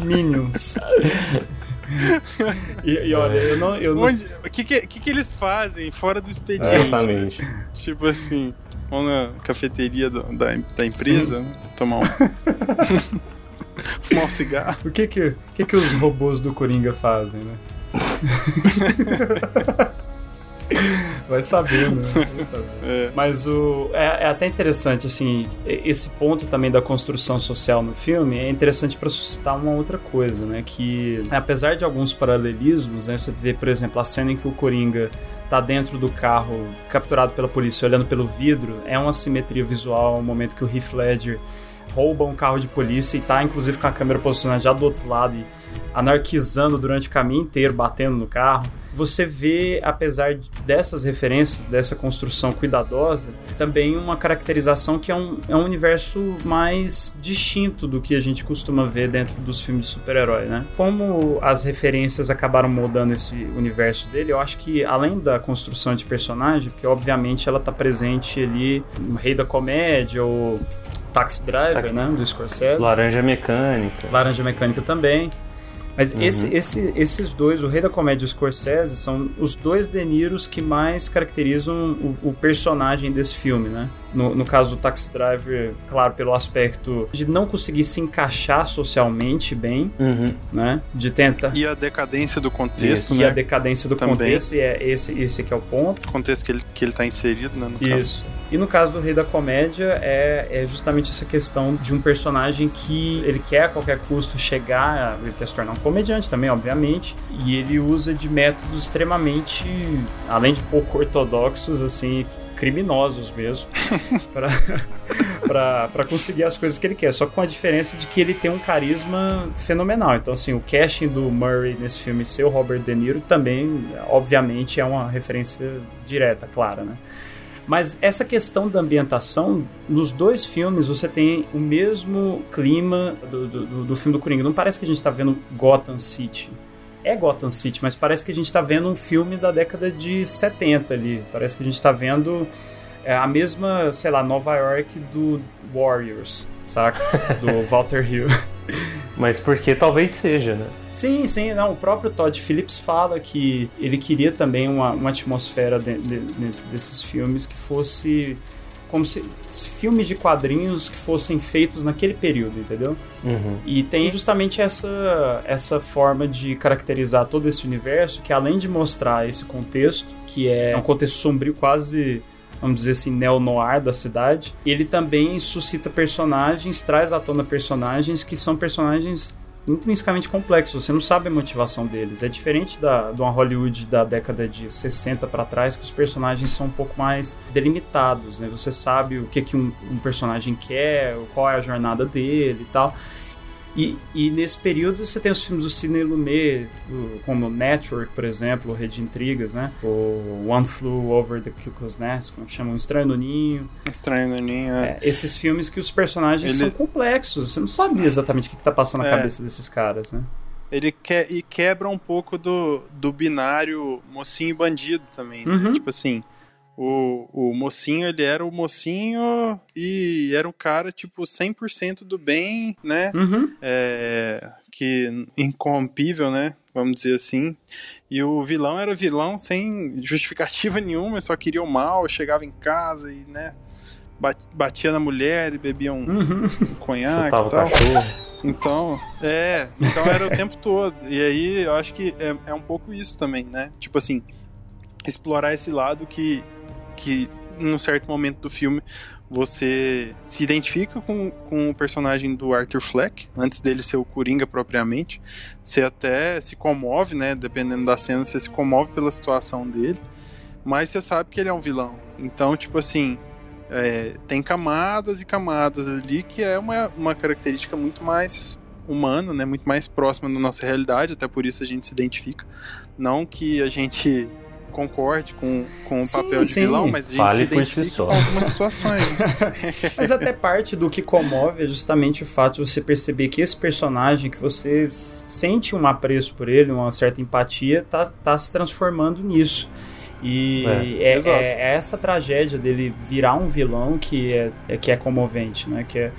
Minions. e, e olha, eu não. Eu não Onde- O que que, que que eles fazem fora do expediente? Exatamente. Tipo assim, vão na cafeteria do- da, da empresa, né? tomar um... Fumar um cigarro. o que que, que que os robôs do Coringa fazem, né? Vai saber, né? Vai saber. É. Mas o, é, é até interessante, assim, esse ponto também da construção social no filme é interessante para suscitar uma outra coisa, né? Que apesar de alguns paralelismos, né? Você vê, por exemplo, a cena em que o Coringa tá dentro do carro, capturado pela polícia, olhando pelo vidro, é uma simetria visual, o momento que o Heath Ledger rouba um carro de polícia e tá inclusive com a câmera posicionada já do outro lado e anarquizando durante o caminho inteiro, batendo no carro. Você vê, apesar dessas referências, dessa construção cuidadosa, também uma caracterização que é um, é um universo mais distinto do que a gente costuma ver dentro dos filmes de super-herói, né? Como as referências acabaram moldando esse universo dele, eu acho que além da construção de personagem, porque obviamente ela tá presente ali no Rei da Comédia ou Taxi Driver, Taxi. né? Do Scorsese. Laranja Mecânica. Laranja Mecânica também. Mas uhum. esse, esse, esses dois, o Rei da Comédia e o Scorsese, são os dois De Niros que mais caracterizam o, o personagem desse filme, né? No, no, caso do Taxi Driver, claro, pelo aspecto de não conseguir se encaixar socialmente bem, uhum. né? De tentar... E a decadência do contexto, e, né? E a decadência do Também. contexto, e é esse, esse que é o ponto. O contexto que ele, que ele tá inserido, né? Isso. Caso. E no caso do Rei da Comédia, é, é justamente essa questão de um personagem que ele quer a qualquer custo chegar, ele quer se tornar um comediante também, obviamente, e ele usa de métodos extremamente, além de pouco ortodoxos, assim, criminosos mesmo, para conseguir as coisas que ele quer. Só com a diferença de que ele tem um carisma fenomenal. Então, assim, o casting do Murray nesse filme ser o Robert De Niro também, obviamente, é uma referência direta, clara, né? Mas essa questão da ambientação, nos dois filmes você tem o mesmo clima do, do, do filme do Coringa. Não parece que a gente está vendo Gotham City. É Gotham City, mas parece que a gente está vendo um filme da década de 70 ali. Parece que a gente está vendo é, a mesma, sei lá, Nova York do Warriors, saca? Do Walter Hill. Mas porque talvez seja, né? Sim, sim. Não, o próprio Todd Phillips fala que ele queria também uma, uma atmosfera de, de, dentro desses filmes que fosse como se, filmes de quadrinhos que fossem feitos naquele período, entendeu? Uhum. E tem justamente essa, essa forma de caracterizar todo esse universo que além de mostrar esse contexto, que é um contexto sombrio quase vamos dizer assim, neo-noir da cidade, ele também suscita personagens, traz à tona personagens que são personagens intrinsecamente complexos, você não sabe a motivação deles. É diferente da, de uma Hollywood da década de 60 para trás, que os personagens são um pouco mais delimitados, né? Você sabe o que, que um, um personagem quer, qual é a jornada dele e tal. E, e, nesse período você tem os filmes do Sidney Lumet, como Network, por exemplo, Rede de Intrigas, né? O One Flew Over the Cuckoo's Nest, como chamam Estranho no Ninho. Estranho no Ninho, é. é esses filmes que os personagens Ele... são complexos, você não sabe exatamente o que, está passando na é. cabeça desses caras, né? Ele quer, e quebra um pouco do, do binário mocinho e bandido também, né? uhum. Tipo assim, o, o mocinho, ele era o mocinho e era um cara, tipo, 100% do bem, né? Uhum. É, que incorrompível, né? Vamos dizer assim. E o vilão era vilão sem justificativa nenhuma, só queria o mal, chegava em casa e, né? Batia na mulher e bebia um, uhum. um conhaque e tal. Cachorro. Então, é, então era o tempo todo. E aí eu acho que é, é um pouco isso também, né? Tipo assim, explorar esse lado que que num certo momento do filme você se identifica com, com o personagem do Arthur Fleck, antes dele ser o Coringa propriamente. Você até se comove, né? Dependendo da cena, você se comove pela situação dele. Mas você sabe que ele é um vilão. Então, tipo assim, é, tem camadas e camadas ali que é uma, uma característica muito mais humana, né? Muito mais próxima da nossa realidade, até por isso a gente se identifica. Não que a gente concorde com, com o sim, papel de sim. vilão, mas a gente Fale se identifica si com algumas situações. Né? mas até parte do que comove é justamente o fato de você perceber que esse personagem, que você sente um apreço por ele, uma certa empatia, tá, tá se transformando nisso. E é, é, é, essa tragédia dele virar um vilão que é, é, que é comovente, né? Que é,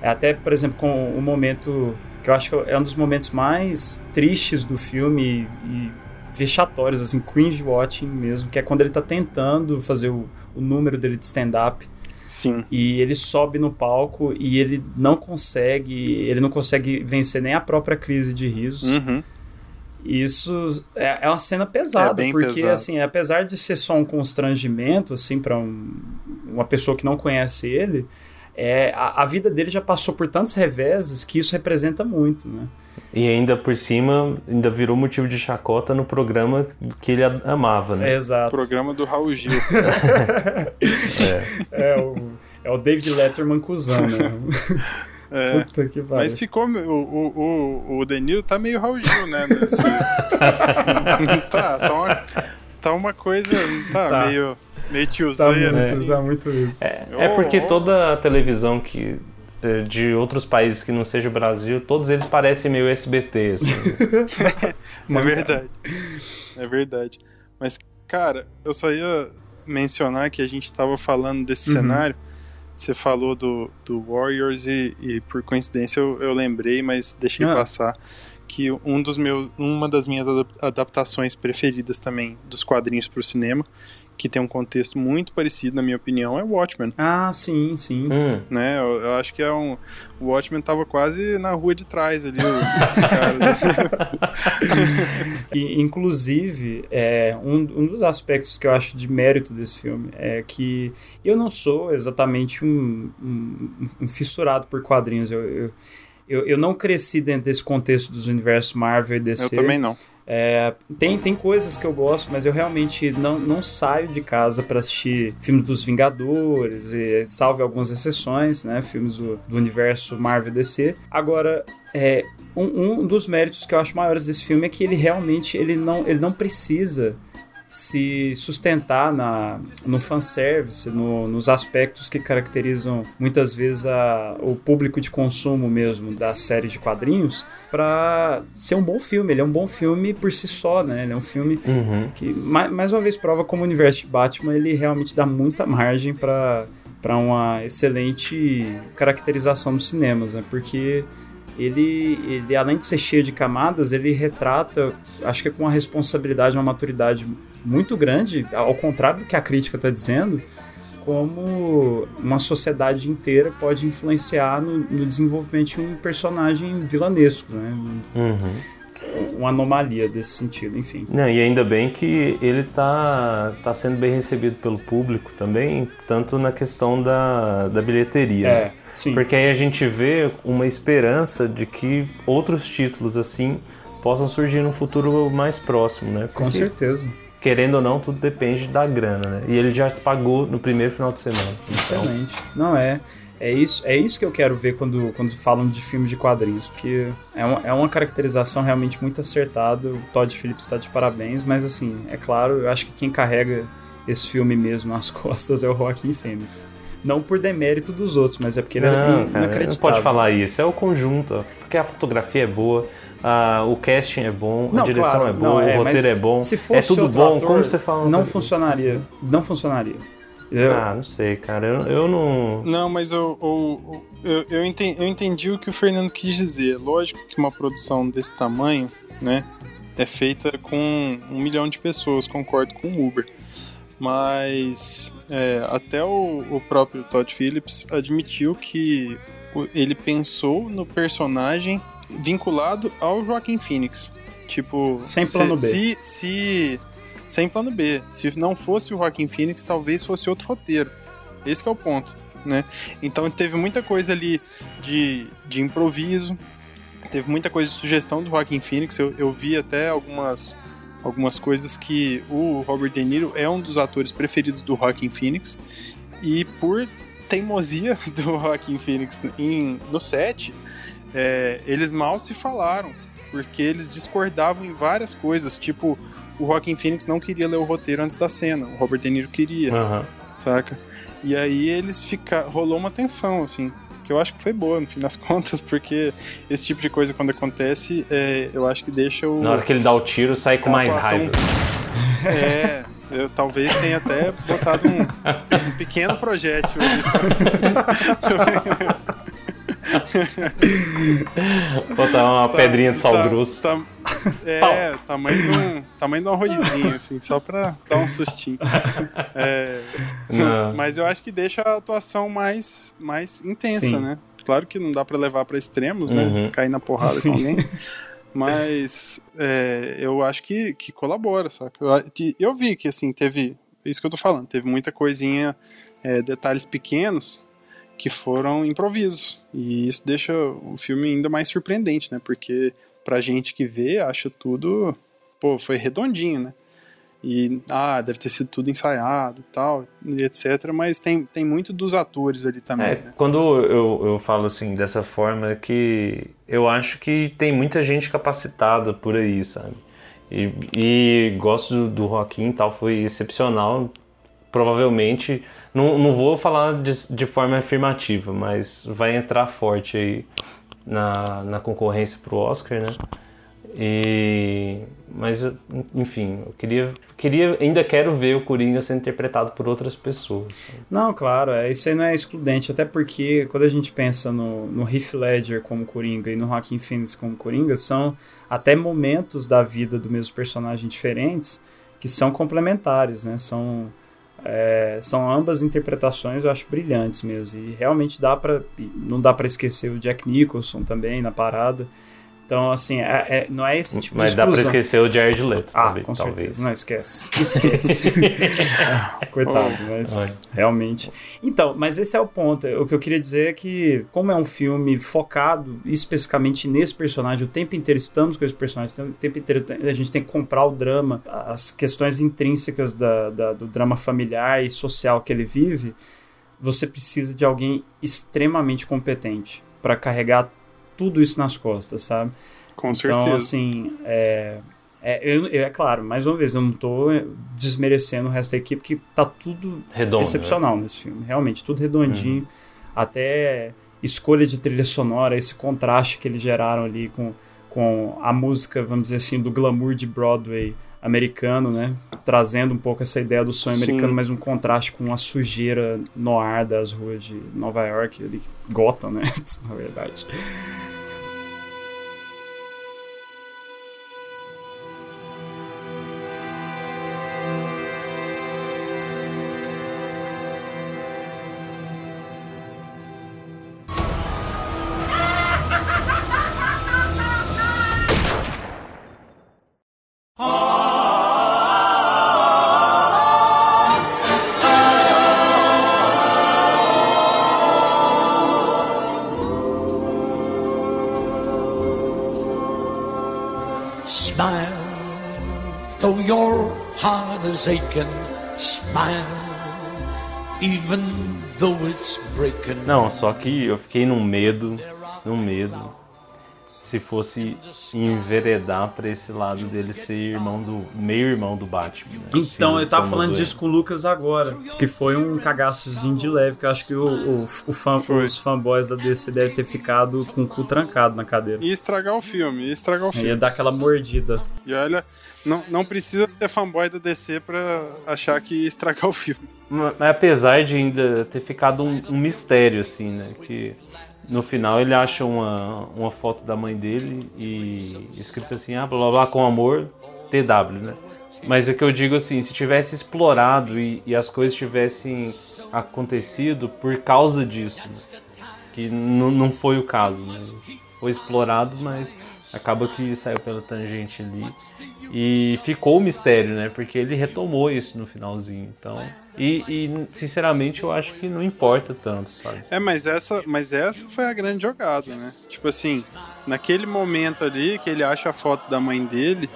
é até, por exemplo, com o momento que eu acho que é um dos momentos mais tristes do filme e vexatórios, assim, cringe watching mesmo, que é quando ele tá tentando fazer o, o número dele de stand-up. Sim. E ele sobe no palco e ele não consegue, ele não consegue vencer nem a própria crise de risos. Uhum. Isso é, é uma cena pesada, é porque pesado. assim, apesar de ser só um constrangimento assim para um, uma pessoa que não conhece ele, é, a, a, vida dele já passou por tantos reveses que isso representa muito, né? E ainda por cima, ainda virou motivo de chacota no programa que ele amava, né? É, exato. programa do Raul Gil. é. é, o, é o David Letterman cuzão, né? É, Puta que mas ficou. O, o, o, o Deniro tá meio Raul Gil, né? nesse- tá, tá uma, tá uma coisa. Tá, Tá. meio. Meio Tá tiozinho, muito, assim. tá muito isso. É, é porque toda a televisão que de outros países que não seja o Brasil, todos eles parecem meio SBT, assim. É verdade. É verdade. Mas, cara, eu só ia mencionar que a gente tava falando desse Uhum. cenário. Você falou do, do Warriors e, e, por coincidência eu, eu lembrei, mas deixei Ah. passar que um dos meus, uma das minhas adap- adaptações preferidas também dos quadrinhos para o cinema, que tem um contexto muito parecido, na minha opinião, é Watchmen. Ah, sim, sim. Hum, Né? Eu, eu acho que é um. O Watchmen tava quase na rua de trás ali, os, os caras. E, inclusive, é, um, um dos aspectos que eu acho de mérito desse filme é que eu não sou exatamente um, um, um fissurado por quadrinhos. Eu, eu, eu, eu não cresci dentro desse contexto dos universos Marvel e DC. eu também não. É, tem, tem coisas que eu gosto, mas eu realmente não, não saio de casa para assistir filmes dos Vingadores, e, salve algumas exceções, né? Filmes do, do universo Marvel DC. Agora, é, um, um dos méritos que eu acho maiores desse filme é que ele realmente ele não, ele não precisa se sustentar na, no fanservice, no, nos aspectos que caracterizam muitas vezes a, o público de consumo mesmo da série de quadrinhos, para ser um bom filme. Ele é um bom filme por si só, né? Ele é um filme uhum. que, mais, mais uma vez, prova como o universo de Batman ele realmente dá muita margem para para uma excelente caracterização dos cinemas, né? Porque ele, ele, além de ser cheio de camadas, ele retrata, acho que é com uma responsabilidade, uma maturidade muito grande, ao contrário do que a crítica está dizendo, como uma sociedade inteira pode influenciar no, no desenvolvimento de um personagem vilanesco, né? Uhum. Uma anomalia desse sentido, enfim. Não, e ainda bem que ele tá, tá sendo bem recebido pelo público também, tanto na questão da, da bilheteria. né? É, sim. Porque aí a gente vê uma esperança de que outros títulos assim possam surgir num futuro mais próximo, né? Com Porque, certeza. Querendo ou não, tudo depende da grana, né? E ele já se pagou no primeiro final de semana. Então, Excelente. Não é. É isso, é isso que eu quero ver quando, quando falam de filme de quadrinhos, porque é uma, é uma caracterização realmente muito acertada. O Todd Phillips está de parabéns, mas assim, é claro, eu acho que quem carrega esse filme mesmo nas costas é o Joaquin Phoenix. Não por demérito dos outros, mas é porque ele é não, cara, não inacreditável. pode falar isso. É o conjunto, porque a fotografia é boa, a- o casting é bom, a Não, direção claro, é boa, não, o é, roteiro é bom, Se é tudo outro bom. ator, Como você fala? Não funcionaria. Não funcionaria. Eu- Ah, não sei, cara. Eu, eu não. Não, mas eu, eu, eu, eu, enten- eu entendi o que o Fernando quis dizer. Lógico que uma produção desse tamanho, né, é feita com um milhão de pessoas, concordo com o Uber. Mas é, até o, o próprio Todd Phillips admitiu que ele pensou no personagem vinculado ao Joaquin Phoenix. Tipo, Sem se- plano B. Se, se, sem plano B. Se não fosse o Joaquin Phoenix, talvez fosse outro roteiro. Esse é o ponto, né? Então teve muita coisa ali de, de improviso, teve muita coisa de sugestão do Joaquin Phoenix. Eu, eu vi até algumas, algumas coisas que o Robert De Niro é um dos atores preferidos do Joaquin Phoenix. E por teimosia do Joaquin Phoenix em, no set, é, eles mal se falaram, porque eles discordavam em várias coisas. Tipo, o Joaquin Phoenix não queria ler o roteiro antes da cena, o Robert De Niro queria Aham. saca? E aí eles fica rolou uma tensão, assim, que eu acho que foi boa no fim das contas, porque esse tipo de coisa quando acontece, é, eu acho que deixa o. Na hora que ele dá o tiro, sai com mais atuação- raiva. É, eu talvez tenha até botado um, um pequeno projétil sabe? Botar uma pedrinha de sal Tá- grosso. tá- é, tamanho de, um, tamanho de um arrozinho, assim, só pra dar um sustinho. É. Mas eu acho que deixa a atuação mais, mais intensa, Sim. né? Claro que não dá pra levar pra extremos, né? Uhum. Cair na porrada Sim. com alguém. Mas é, eu acho que, que colabora, saca? Eu, eu vi que, assim, teve... Isso que eu tô falando. Teve muita coisinha, é, detalhes pequenos que foram improvisos. E isso deixa o filme ainda mais surpreendente, né? Porque pra gente que vê, acha tudo... Pô, foi redondinho, né? E, ah, deve ter sido tudo ensaiado e tal, e etc. Mas tem, tem muito dos atores ali também. É, né? Quando eu, eu falo assim dessa forma, é que eu acho que tem muita gente capacitada por aí, sabe? E, e gosto do, do Joaquim e tal, foi excepcional. Provavelmente, não, não vou falar de, de forma afirmativa, mas vai entrar forte aí na, na concorrência pro Oscar, né? E, mas, enfim, eu queria, queria, ainda quero ver o Coringa sendo interpretado por outras pessoas. Não, claro, é, isso aí não é excludente, até porque quando a gente pensa no, no Heath Ledger como Coringa e no Joaquin Phoenix como Coringa, são até momentos da vida do mesmo personagem diferentes que são complementares, né? São, é, são ambas interpretações, eu acho brilhantes mesmo. E realmente dá para não dá para esquecer o Jack Nicholson também na parada. Então, assim, é, é, não é esse tipo Mas de dá pra esquecer o Jared Leto Ah, também, com talvez. certeza. Não, esquece. Esquece. É, Coitado, mas realmente. Então, mas esse é o ponto. O que eu queria dizer é que, como é um filme focado especificamente nesse personagem, o tempo inteiro estamos com esse personagem, o tempo inteiro a gente tem que comprar o drama, as questões intrínsecas da, da- do drama familiar e social que ele vive, você precisa de alguém extremamente competente para carregar tudo isso nas costas, sabe? Com Então, certeza. assim, é, é, eu, eu- é claro, mais uma vez, eu não tô desmerecendo o resto da equipe, que tá tudo Redondo, né? excepcional nesse filme. Realmente, tudo redondinho. Até escolha de trilha sonora, esse contraste que eles geraram ali com, com a música, vamos dizer assim, do glamour de Broadway americano, né? Trazendo um pouco essa ideia do sonho Sim. americano, mas um contraste com a sujeira no ar das ruas de Nova York, ali, Gotham, né? Na verdade. Não, só que eu fiquei num medo, num medo, se fosse enveredar pra esse lado dele ser irmão do meio irmão do Batman. né? Então, eu tava falando disso com o Lucas agora, que foi um cagaçozinho de leve, que eu acho que o, o, o os fanboys da DC devem ter ficado com o cu trancado na cadeira. Ia estragar o filme, ia estragar o filme. Ia dar aquela mordida. E olha, não, não precisa ter fanboy da DC pra achar que ia estragar o filme. Mas apesar de ainda ter ficado um, um mistério, assim, né? Que no final ele acha uma, uma foto da mãe dele e escrito assim, ah, blá blá blá, com amor, TW, né? Mas é que eu digo assim, se tivesse explorado e, e as coisas tivessem acontecido por causa disso, né? que não foi o caso, né? Foi explorado, mas acaba que saiu pela tangente ali. E ficou o mistério, né? Porque ele retomou isso no finalzinho. Então. E, e, sinceramente eu acho que não importa tanto, sabe? É, mas essa, mas essa foi a grande jogada, né? Tipo assim, naquele momento ali que ele acha a foto da mãe dele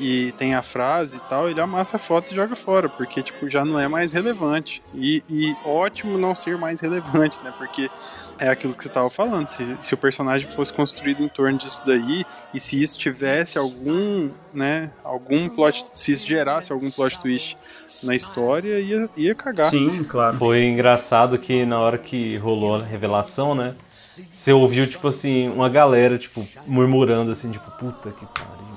e tem a frase e tal, ele amassa a foto e joga fora, porque tipo já não é mais relevante. E, e ótimo não ser mais relevante, né? Porque é aquilo que você estava falando, se, se o personagem fosse construído em torno disso daí e se isso tivesse algum, né, algum plot, se isso gerasse algum plot twist na história, ia, ia cagar. Sim, claro. Foi engraçado que na hora que rolou a revelação, né? Você ouviu, tipo assim, uma galera, tipo, murmurando assim, tipo, puta que pariu.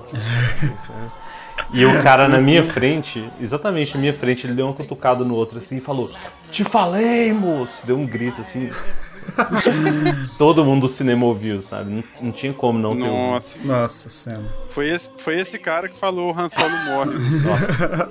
E o cara na minha frente, exatamente na minha frente, ele deu uma cutucada no outro assim e falou: Te falei, moço! Deu um grito assim. Todo mundo do cinema ouviu, sabe? Não, não tinha como não ter ouvido. Nossa, Nossa senhora. foi esse, foi esse cara que falou o Han Solo morre. Nossa.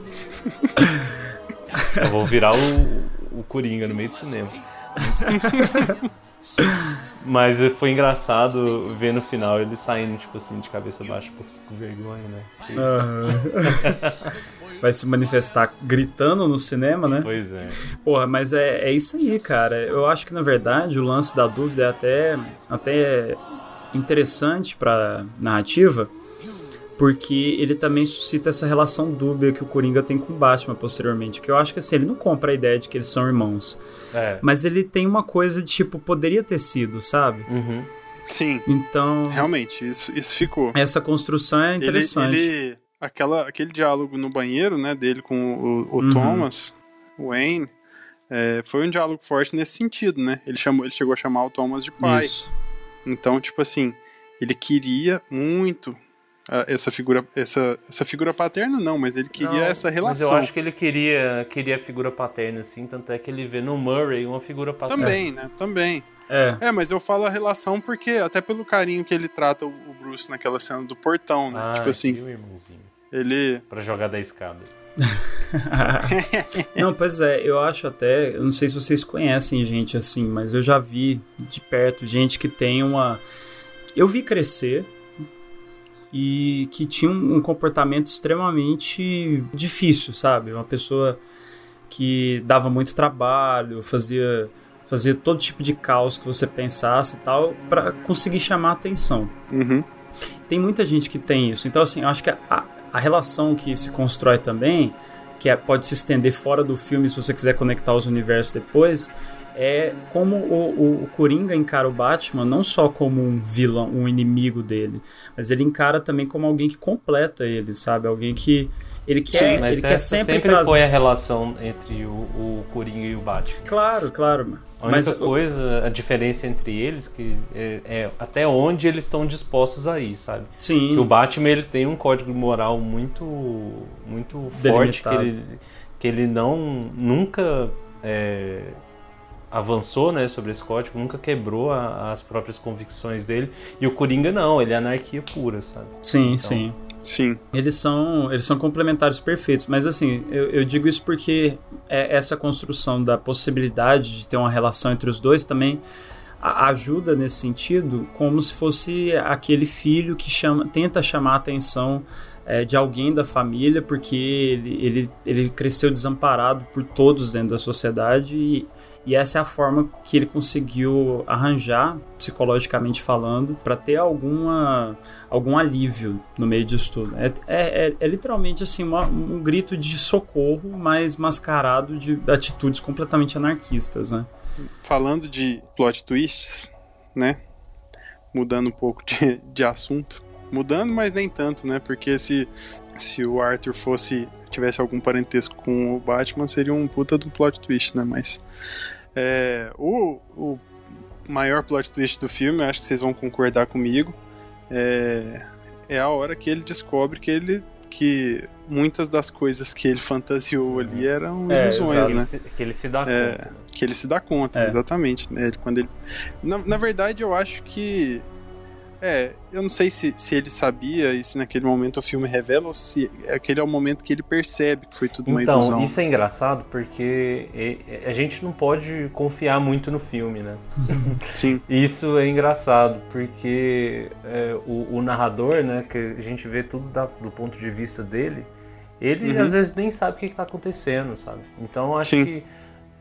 Eu vou virar o, o Coringa no meio do cinema. Mas foi engraçado ver no final ele saindo, tipo assim, de cabeça baixa por com vergonha, né? Aham. Vai se manifestar gritando no cinema, né? Pois é. Porra, mas é, é isso aí, cara. Eu acho que na verdade o lance da dúvida é até, até interessante pra narrativa, porque ele também suscita essa relação dúbia que o Coringa tem com o Batman posteriormente, que eu acho que assim, ele não compra a ideia de que eles são irmãos, É. mas ele tem uma coisa de tipo, poderia ter sido, sabe? Uhum. Sim, Então, realmente, isso, isso ficou. essa construção é Ele, interessante. ele- aquela, aquele diálogo no banheiro, né, dele com o, o Uhum. Thomas, o Wayne, é, foi um diálogo forte nesse sentido, né? Ele, chamou, ele chegou a chamar o Thomas de pai. Isso. Então, tipo assim, ele queria muito essa figura, essa, essa figura paterna não, mas ele queria Não, essa Mas relação. eu acho que ele queria, queria figura paterna, assim, tanto é que ele vê no Murray uma figura paterna. Também, né? Também. É. É, mas eu falo a relação porque, até pelo carinho que ele trata o Bruce naquela cena do portão, né? Ah, tipo assim, um irmãozinho. ele. Pra jogar da escada. Não, pois é, eu acho até, eu não sei se vocês conhecem gente assim, mas eu já vi de perto gente que tem uma. Eu vi crescer e que tinha um, um comportamento extremamente difícil, sabe? Uma pessoa que dava muito trabalho, fazia fazia todo tipo de caos que você pensasse e tal, pra conseguir chamar atenção Uhum. tem muita gente que tem isso. Então, assim, eu acho que a, a relação que se constrói também, que é- pode se estender fora do filme se você quiser conectar os universos depois, é como o, o, Coringa encara o Batman não só como um vilão, um inimigo dele, mas ele encara também como alguém que completa ele, sabe? Alguém que ele quer, Mas ele quer sempre, sempre, trazer. foi a relação entre o, o Coringa e o Batman. Claro, claro. A única Mas coisa, a diferença entre eles, que é, é até onde eles estão dispostos a ir, sabe? sim, Que o Batman ele tem um código moral muito, muito forte que ele, que ele não nunca é, avançou, né, sobre esse código, nunca quebrou a- as próprias convicções dele. E o Coringa não, ele é anarquia pura, sabe? sim, Então, sim. Sim. Eles são, eles são complementares perfeitos, mas assim, eu, eu digo isso porque é essa construção da possibilidade de ter uma relação entre os dois também ajuda nesse sentido, como se fosse aquele filho que chama, tenta chamar a atenção é, de alguém da família, porque ele, ele, ele cresceu desamparado por todos dentro da sociedade e, e essa é a forma que ele conseguiu arranjar, psicologicamente falando, para ter alguma, algum alívio no meio disso tudo. É, é, é- é literalmente assim uma- um grito de socorro, mas mascarado de atitudes completamente anarquistas, né? Falando de plot twists, né? Mudando um pouco de, de assunto. Mudando, mas nem tanto, né? Porque se, se o Arthur fosse. Tivesse algum parentesco com o Batman, seria um puta do plot twist, né? Mas. é, o, o maior plot twist do filme, acho que vocês vão concordar comigo, é, é a hora que ele descobre que ele. que muitas das coisas que ele fantasiou ali eram É, ilusões, né? que ele se dá É. conta. Que ele se dá conta, É. exatamente. Né? Ele- Quando ele... na, na verdade, eu acho que. É, eu não sei se, se ele sabia e se naquele momento o filme revela ou se aquele é o momento que ele percebe que foi tudo uma Então, ilusão. isso é engraçado porque a gente não pode confiar muito no filme, né? Sim, Isso é engraçado, porque é, o, o narrador, né, que a gente vê tudo da- do ponto de vista dele, ele Uhum. às vezes nem sabe o que, está acontecendo, sabe? Então acho Sim. que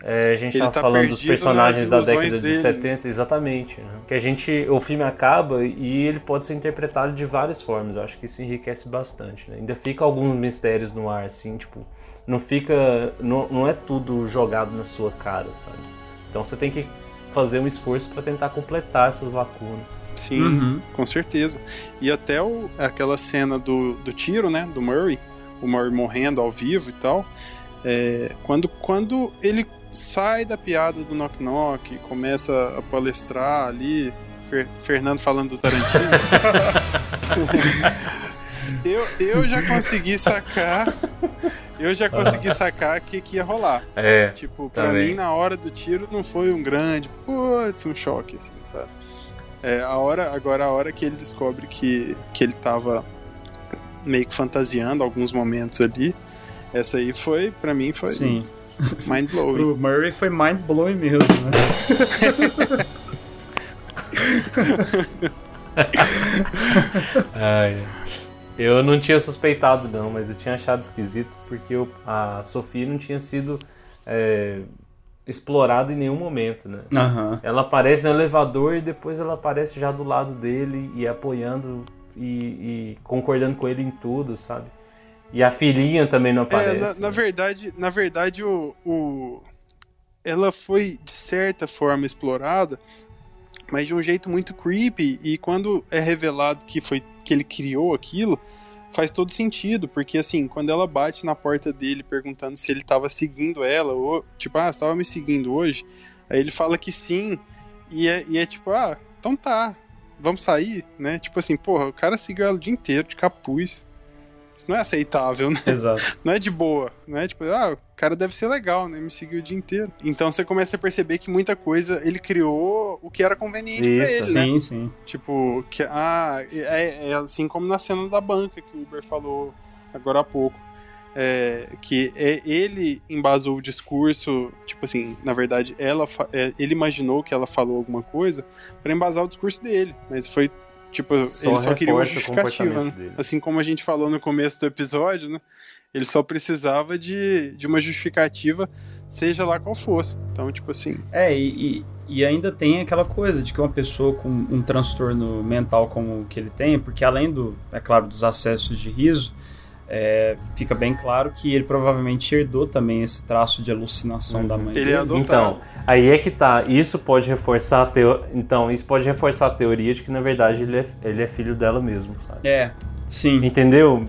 é, a gente tava tá falando dos personagens da década de dele. 70, exatamente. né? Que a gente, o filme acaba e ele pode ser interpretado de várias formas. Eu acho que isso enriquece bastante. Né? Ainda fica alguns mistérios no ar, assim, tipo, não fica, não, não é tudo jogado na sua cara, sabe? Então você tem que fazer um esforço para tentar completar essas lacunas. sim, Uhum. com certeza. E até o, aquela cena do, do tiro, né? Do Murray, o Murray morrendo ao vivo e tal. é, quando, quando ele sai da piada do Knock Knock, começa a palestrar ali, Fer- Fernando falando do Tarantino. eu, eu já consegui sacar. Eu já consegui sacar o que, que ia rolar. É, Tipo, pra Também. mim, na hora do tiro, não foi um grande, putz, um choque, assim, sabe? É, a hora, agora a hora que ele descobre que, que ele tava meio que fantasiando alguns momentos ali, essa aí foi, pra mim, foi Sim. mind blowing. Pro Murray foi mind blowing mesmo, né? Ai, eu não tinha suspeitado não, mas eu tinha achado esquisito porque eu- a Sofia não tinha sido é, explorada em nenhum momento, né? Aham. Ela aparece no elevador e depois ela aparece já do lado dele e apoiando e, e concordando com ele em tudo, sabe? E a filhinha também não É, aparece. na, na né? verdade, na verdade o, o- ela foi de certa forma explorada, mas de um jeito muito creepy e quando é revelado que foi que ele criou aquilo, faz todo sentido, porque assim, quando ela bate na porta dele perguntando se ele tava seguindo ela ou tipo, ah, você tava me seguindo hoje? Aí ele fala que sim, e é, e é tipo, ah, então tá, vamos sair, né? Tipo assim, porra, o cara seguiu ela o dia inteiro de capuz. Isso não é aceitável, né? Exato. não é de boa, não é tipo, ah, o cara deve ser legal, né? Me seguiu o dia inteiro. Então você começa a perceber que muita coisa ele criou o que era conveniente pra Isso, ele, né? Sim, sim. Tipo, que, ah, é, é assim como na cena da banca que o Uber falou agora há pouco. É, que é, ele embasou o discurso, tipo assim, na verdade, ela, é, ele imaginou que ela falou alguma coisa pra embasar o discurso dele, mas foi tipo, Só ele só queria uma justificativa, né? Assim como a gente falou no começo do episódio, né? Ele só precisava de, de uma justificativa, seja lá qual fosse. Então, tipo assim, É, e, e, e ainda tem aquela coisa de que uma pessoa com um transtorno mental como o que ele tem, porque além do, é claro, dos acessos de riso, é, fica bem claro que ele provavelmente herdou também esse traço de alucinação da mãe ele é adotado. Então, aí é que tá. Isso pode reforçar a teo... Então, isso pode reforçar a teoria de que, na verdade, ele é, ele é filho dela mesmo, sabe? É, sim. Entendeu?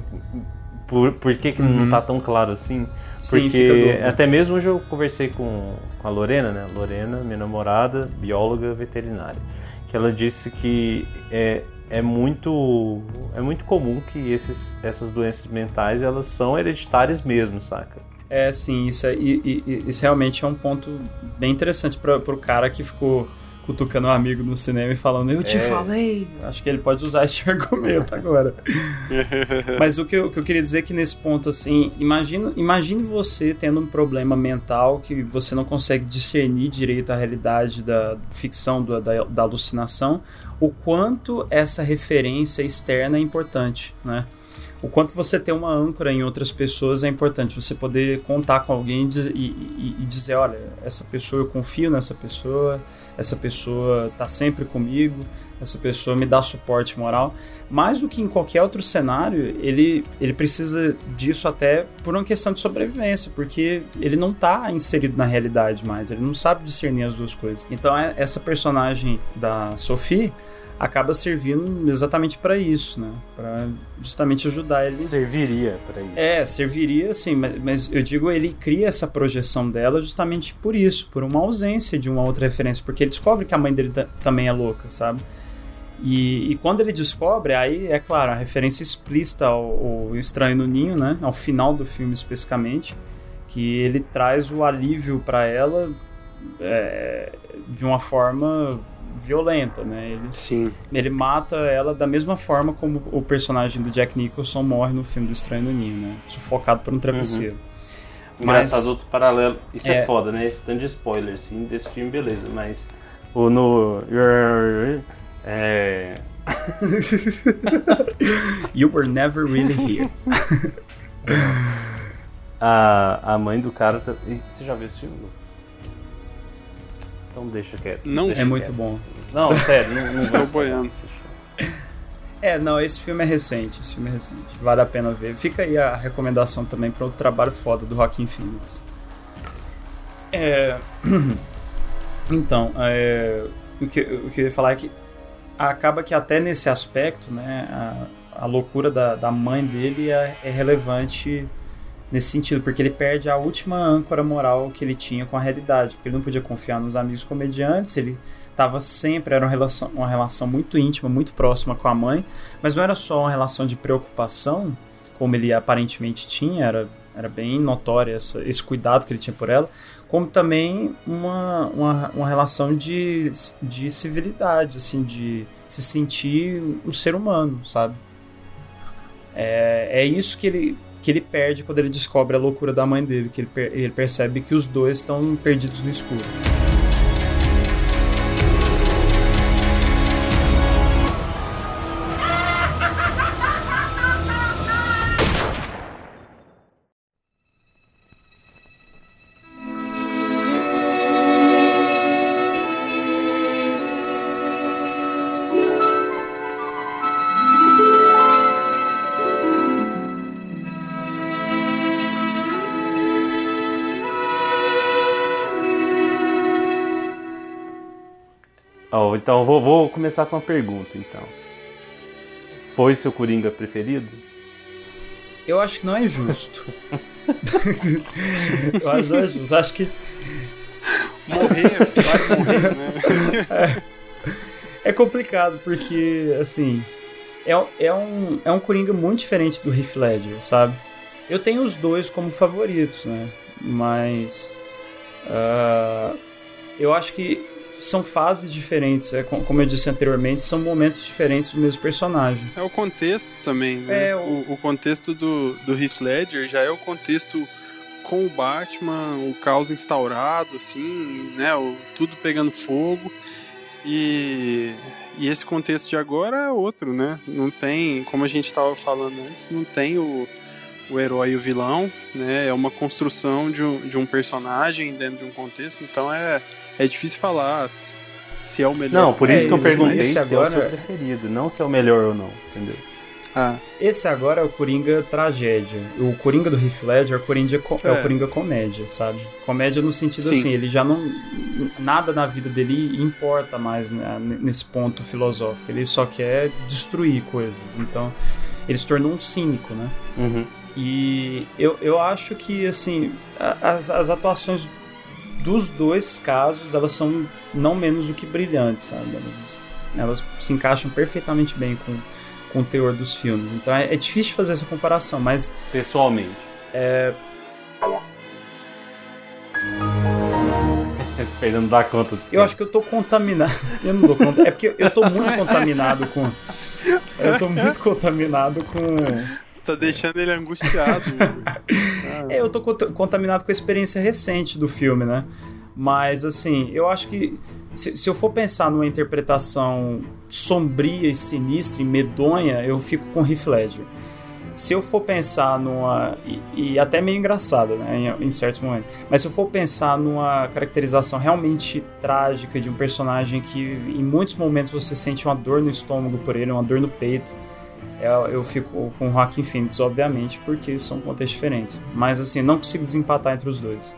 Por, por que, que Uhum. não tá tão claro assim? Sim, Porque até mesmo hoje eu conversei com, com a Lorena, né? Lorena, minha namorada, bióloga veterinária, que ela disse que é, é muito é muito comum que esses, essas doenças mentais elas são hereditárias mesmo, saca? É, sim, isso, é, e, e- isso realmente é um ponto bem interessante para pro cara que ficou cutucando um amigo no cinema e falando, eu te É. falei. Acho que ele pode usar esse argumento agora. Mas o que, eu, o que eu queria dizer é que nesse ponto, assim, imagina, imagine você tendo um problema mental que você não consegue discernir direito a realidade da ficção, da, da, da alucinação, o quanto essa referência externa é importante, né? O quanto você ter uma âncora em outras pessoas é importante. Você poder contar com alguém e, e- e dizer, olha, essa pessoa eu confio nessa pessoa, essa pessoa tá sempre comigo, essa pessoa me dá suporte moral. Mais do que em qualquer outro cenário, ele, ele precisa disso até por uma questão de sobrevivência, porque ele não tá inserido na realidade mais, ele não sabe discernir as duas coisas. Então é- essa personagem da Sophie acaba servindo exatamente para isso, né? Para justamente ajudar ele Serviria para isso. é, serviria sim, mas, mas eu digo, ele cria essa projeção dela justamente por isso, por uma ausência de uma outra referência, porque ele descobre que a mãe dele ta- também é louca, sabe? E, e quando ele descobre, aí é claro, a referência explícita ao, ao Estranho no Ninho, né? Ao final do filme especificamente, que ele traz o alívio para ela é, de uma forma violenta, né? Ele, Sim. ele mata ela da mesma forma como o personagem do Jack Nicholson morre no filme do Estranho no Ninho, né? Sufocado por um travesseiro. Engraçado, Mas- outro paralelo. Isso é, É. foda, né? Esse tanto de spoiler, assim, desse filme, beleza. Mas o no. É. You were never really here. A, a mãe do cara. Tá... Você já viu esse filme? Então deixa quieto. Não deixa É muito quieto. bom. Não, sério, não, não Estou boiando. desse filme. É, não, esse filme é recente, esse filme é recente. Vale a pena ver. Fica aí a recomendação também para outro trabalho foda do Joaquin Phoenix. É... Então, é... O, que, o que eu ia falar é que acaba que até nesse aspecto, né, a, a loucura da, da mãe dele é, é relevante nesse sentido, porque ele perde a última âncora moral que ele tinha com a realidade, porque ele não podia confiar nos amigos comediantes, ele estava sempre, era uma relação, uma relação muito íntima, muito próxima com a mãe, mas não era só uma relação de preocupação, como ele aparentemente tinha, era, era bem notório essa, esse cuidado que ele tinha por ela, como também uma, uma, uma relação de, de civilidade, assim, de se sentir um ser humano, sabe? É, é isso que ele, que ele perde quando ele descobre a loucura da mãe dele, que ele, per- ele percebe que os dois estão perdidos no escuro. Então eu vou, vou começar com uma pergunta, então. Foi seu Coringa preferido? Eu acho que não é justo. eu acho, não é justo. Acho que Morrer, vai morrer, né? é complicado, porque, assim, é, é, um, é um Coringa muito diferente do Heath Ledger, sabe? Eu tenho os dois como favoritos, né? Mas. ah, eu acho que são fases diferentes. É, co- como eu disse anteriormente, são momentos diferentes do mesmo personagem. É o contexto também, né? É, o... O, contexto do, do Heath Ledger já é o contexto com o Batman, o caos instaurado, assim, né? O, tudo pegando fogo. E, e esse contexto de agora é outro, né? Não tem, como a gente estava falando antes, não tem o, o herói e o vilão, né? É uma construção de um, de um personagem dentro de um contexto, então é, é difícil falar se é o melhor. Não, por É, isso que eu perguntei esse se é o agora- seu preferido, não se é o melhor ou não, entendeu? Ah, Esse agora é o Coringa tragédia. O Coringa do Heath Ledger é o Coringa, co- é. É. o Coringa comédia, sabe? Comédia no sentido Sim. assim, ele já não. Nada na vida dele importa mais né, nesse ponto filosófico. Ele só quer destruir coisas. Então, ele se tornou um cínico, né? Uhum. E eu, eu acho que, assim, as, as atuações dos dois casos, elas são não menos do que brilhantes, sabe? Elas, elas se encaixam perfeitamente bem com, com o teor dos filmes. Então é, é difícil fazer essa comparação, mas Pessoalmente. é, Fernando dá conta disso. eu acho que eu tô contaminado. Eu não dou conta. É porque eu tô muito contaminado com. Eu tô muito contaminado com. você tá deixando ele angustiado. É, eu tô cont- contaminado com a experiência recente do filme, né? Mas, assim, eu acho que se, se eu for pensar numa interpretação sombria e sinistra e medonha, eu fico com Heath Ledger. Se eu for pensar numa. E, e até meio engraçada, né? Em, em certos momentos. Mas se eu for pensar numa caracterização realmente trágica de um personagem que em muitos momentos você sente uma dor no estômago por ele, uma dor no peito. Eu, eu fico com o Joaquin Phoenix, obviamente, porque são contextos diferentes. Mas assim, não consigo desempatar entre os dois.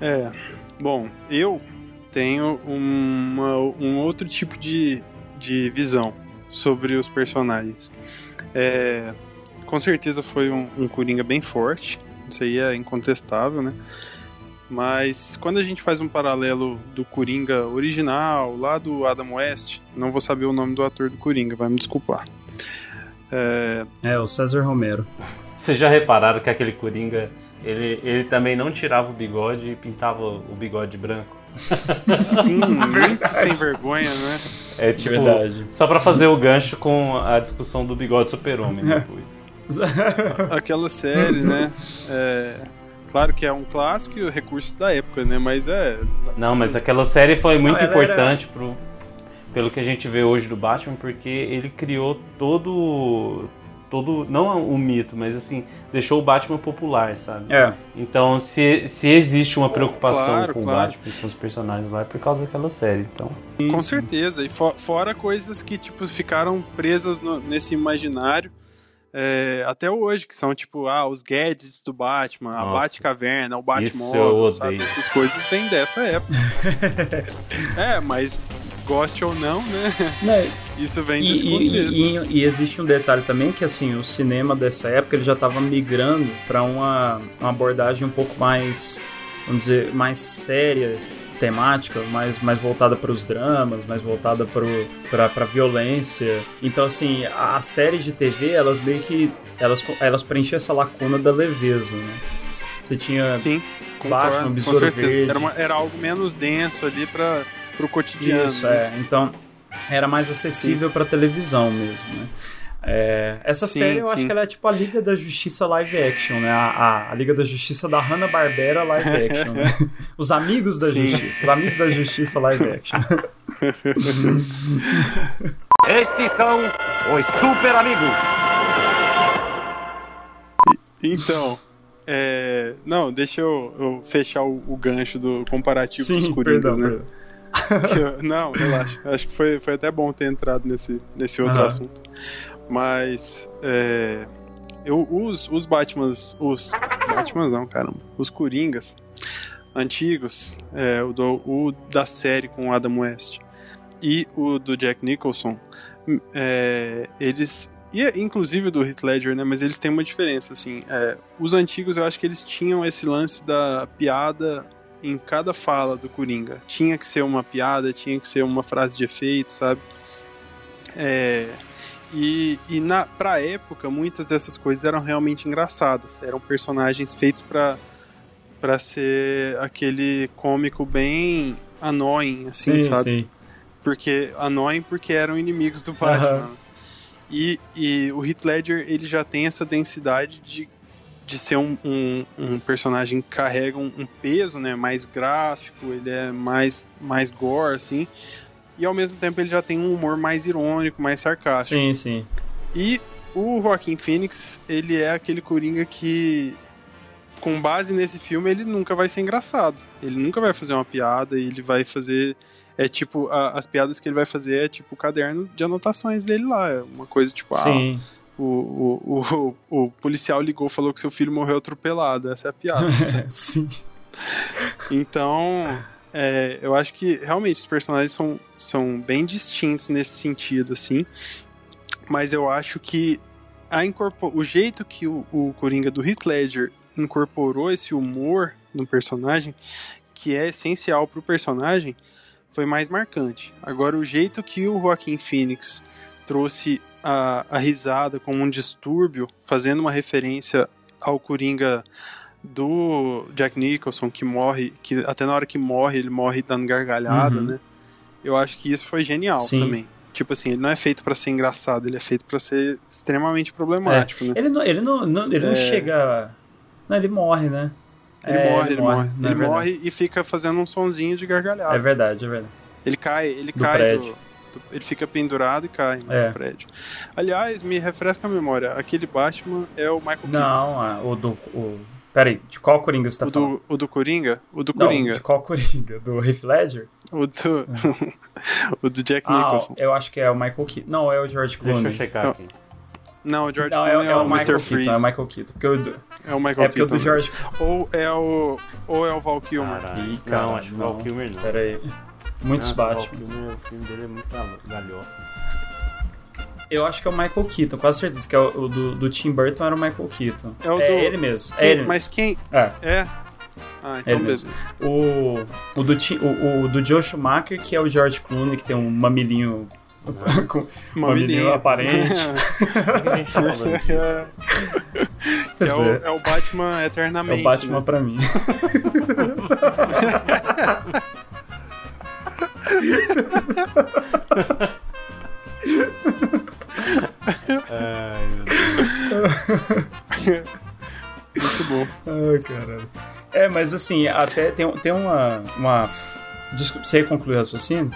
É, bom, eu tenho uma, um outro tipo de, de visão sobre os personagens. É, com certeza foi um, um Coringa bem forte, isso aí é incontestável, né? Mas quando a gente faz um paralelo do Coringa original, lá do Adam West, não vou saber o nome do ator do Coringa, vai me desculpar. É, É, o César Romero. Vocês já repararam que aquele Coringa, ele, ele também não tirava o bigode e pintava o bigode branco? sim, muito sem vergonha, né? É tipo, Verdade. só pra fazer o gancho com a discussão do bigode super-homem depois. Aquela série, né? É, claro que é um clássico e o recurso da época, né? Mas é. Não, mas aquela série foi muito Não, importante pro, pelo que a gente vê hoje do Batman, porque ele criou todo. todo não um mito, mas assim, deixou o Batman popular, sabe? É, Então, se, se existe uma preocupação Claro, com claro. o Batman, com os personagens lá, é por causa daquela série. Então, Com certeza. E fo- fora coisas que, tipo, ficaram presas no- nesse imaginário. É, até hoje, que são tipo, ah, os gadgets do Batman, a Nossa. Batcaverna, o Batmóvel, sabe? Essas coisas vêm dessa época. é, mas goste ou não, né? né? Isso vem E, desse e- contexto. e- e existe um detalhe também que assim, o cinema dessa época ele já estava migrando para uma, uma abordagem um pouco mais, vamos dizer, mais séria, temática, mais, mais voltada para os dramas, mais voltada para a violência. Então assim, as séries de TV, elas meio que elas, elas preenchiam essa lacuna da leveza, né? Você tinha Sim, concordo, com Besouro. Verde. Era, uma- era algo menos denso ali para pro cotidiano. Isso, né? é. Então, era mais acessível pra televisão mesmo, né? É, essa Sim, série eu acho sim. que ela é tipo a Liga da Justiça live action, né? A, a- a Liga da Justiça da Hanna-Barbera live action, né? Os amigos da Sim. Justiça. Os amigos da Justiça live action. Estes são os super amigos. Então, é, não, deixa eu, eu fechar o, o gancho do comparativo dos Sim, Coringas, perdão, né? perdão. Eu- não, relaxa. Acho que foi, foi até bom ter entrado nesse, nesse outro Aham. assunto. Mas, é, eu, os, os Batmans, os Batmans não, caramba, os Coringas antigos, é, o, do- o da série com Adam West e o do Jack Nicholson, é, eles e inclusive do Heath Ledger, né? Mas eles têm uma diferença, assim. É, os antigos, eu acho que eles tinham esse lance da piada em cada fala do Coringa. Tinha que ser uma piada, tinha que ser uma frase de efeito, sabe? É, e, e na, pra época, muitas dessas coisas eram realmente engraçadas. Eram personagens feitos para para ser aquele cômico bem annoying, assim, sim, sabe? sim. Porque annoying porque eram inimigos do Batman. Aham. E, e o Heath Ledger, ele já tem essa densidade de, de ser um, um, um personagem que carrega um, um peso, né, mais gráfico, ele é mais, mais gore, assim, e ao mesmo tempo ele já tem um humor mais irônico, mais sarcástico. Sim, sim. E o Joaquim Phoenix, ele é aquele Coringa que, com base nesse filme, ele nunca vai ser engraçado. Ele nunca vai fazer uma piada, ele vai fazer. É tipo, a- as piadas que ele vai fazer é tipo o caderno de anotações dele lá. É uma coisa tipo, ah, Sim. o, o, o, o policial ligou falou que seu filho morreu atropelado. Essa é a piada. sim. Então, é, eu acho que realmente os personagens são, são bem distintos nesse sentido, assim. Mas eu acho que a o jeito que o, o Coringa do Heath Ledger incorporou esse humor no personagem, que é essencial pro personagem, foi mais marcante. Agora, o jeito que o Joaquim Phoenix trouxe a, a risada como um distúrbio, fazendo uma referência ao Coringa do Jack Nicholson, que morre, que até na hora que morre, ele morre dando gargalhada, Uhum. né? Eu acho que isso foi genial Sim. também. Tipo assim, ele não é feito pra ser engraçado, ele é feito pra ser extremamente problemático, né? Ele não, ele não, não- ele não É. chega. Não, ele morre, né? Ele É, morre, ele morre. não é Ele morre e fica fazendo um sonzinho de gargalhada. É verdade, é verdade. Ele cai, ele Do cai prédio. do- do- ele fica pendurado e cai né, É. do prédio. Aliás, me refresca a memória, aquele Batman é o Michael. Não, ah, o do. O... Peraí, de qual Coringa você tá O falando? do, o do Coringa? O do Não, Coringa. de qual Coringa? Do Heath Ledger? O do. o do Jack Ah, Nicholson. eu acho que é o Michael Keaton. Não, é o George Clooney. Deixa eu checar Não. aqui. Não, o George Não, é, Clooney é o Michael Mr. Keaton, Freeze. é o Michael Keaton. Porque o do, É o Michael é porque o Keaton. do George... Ou é o. Ou é o Val Kilmer. Caralho. Ih, cara, não, acho que o Val Kilmer não. Pera aí. Muitos o Val Batman. O filme dele é muito gal- galhofa. Eu acho que é o Michael Keaton, quase certeza que é o, o do, do Tim Burton era o Michael Keaton. É o do- ele mesmo. Quem- é ele Mas quem. É. É? Ah, então Ele mesmo. beleza. O, o, do, o, o do Joe Schumacher, que é o George Clooney, que tem um mamilinho. com mamilinho aparente. É, o, é. é o Batman É eternamente. o Batman né? pra mim. Muito bom. Ai, caralho. É, mas assim, até tem, tem uma. uma... Desculpa, você ia concluir o raciocínio?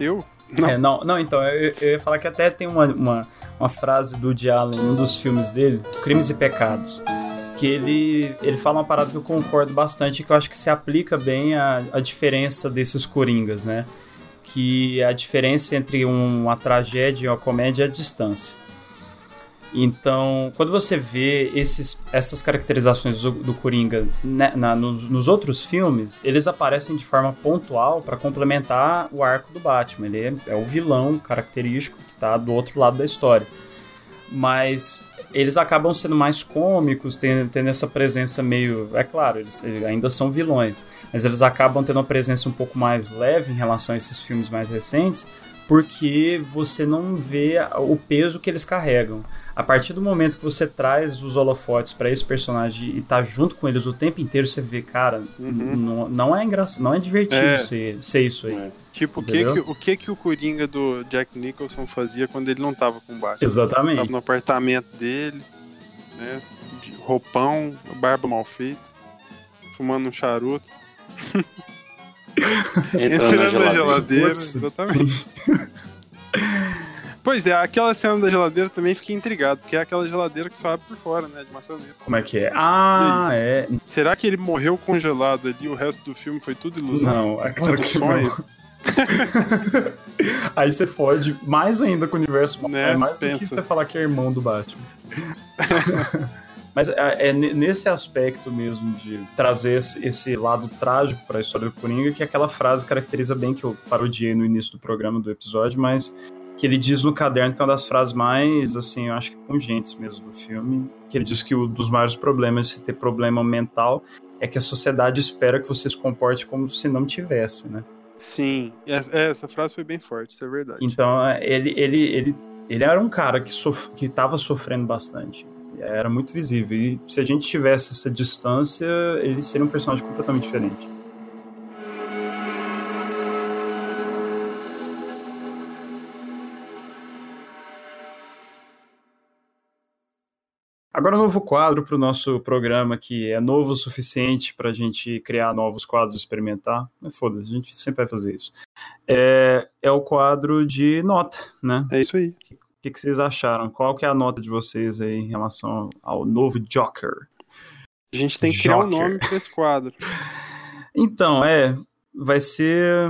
Eu? Não. É, não, não, então, eu, eu ia falar que até tem uma, uma, uma frase do Woody Allen em um dos filmes dele, Crimes e Pecados, que ele, ele fala uma parada que eu concordo bastante, que eu acho que se aplica bem à, à diferença desses coringas, né? Que a diferença entre um- uma tragédia e uma comédia é a distância. Então, quando você vê esses, essas caracterizações do, do Coringa né, na- nos, nos outros filmes, eles aparecem de forma pontual para complementar o arco do Batman. Ele é, é o vilão característico que está do outro lado da história. Mas eles acabam sendo mais cômicos, tendo, tendo essa presença meio. É claro, eles, ainda são vilões, mas eles acabam tendo uma presença um pouco mais leve em relação a esses filmes mais recentes, porque você não vê o peso que eles carregam. A partir do momento que você traz os holofotes pra esse personagem e tá junto com eles o tempo inteiro, você vê, cara, não, não é engraçado, não é divertido É. ser, ser isso aí. Tipo, o que, que, o que que o Coringa do Jack Nicholson fazia quando ele não tava com o Batman? Exatamente. Tava no apartamento dele, né? De roupão, barba mal feita, fumando um charuto, Entrando na geladeira. Putz, exatamente. Pois é, aquela cena da geladeira também fiquei intrigado, porque é aquela geladeira que só abre por fora, né? De maçaneta. Como é que é? Ah, é. Será que ele morreu congelado ali e o resto do filme foi tudo ilusão? Não, é claro que sonho? não. Aí você fode mais ainda com o universo. Né, é mais do que pensa. você falar que é irmão do Batman. Mas é, é ne- nesse aspecto mesmo de trazer esse, esse lado trágico para a história do Coringa que aquela frase caracteriza bem que eu parodiei no início do programa do episódio, mas que ele diz no caderno que é uma das frases mais, assim, eu acho que pungentes mesmo do filme, que ele diz que um dos maiores problemas de se ter problema mental é que a sociedade espera que você se comporte como se não tivesse, né? Sim, essa, é, essa frase foi bem forte, isso é verdade. Então, é, ele, ele, ele, ele era um cara que, sof que tava sofrendo bastante. Era muito visível. E se a gente tivesse essa distância, ele seria um personagem completamente diferente. Agora um novo quadro para o nosso programa que é novo o suficiente para a gente criar novos quadros e experimentar. Mas Foda-se, a gente sempre vai fazer isso. É, é o quadro de nota, né? É isso aí. O que, que vocês acharam? Qual que é a nota de vocês aí em relação ao novo Joker? A gente tem que criar um Joker. nome para esse quadro. Então, é, vai ser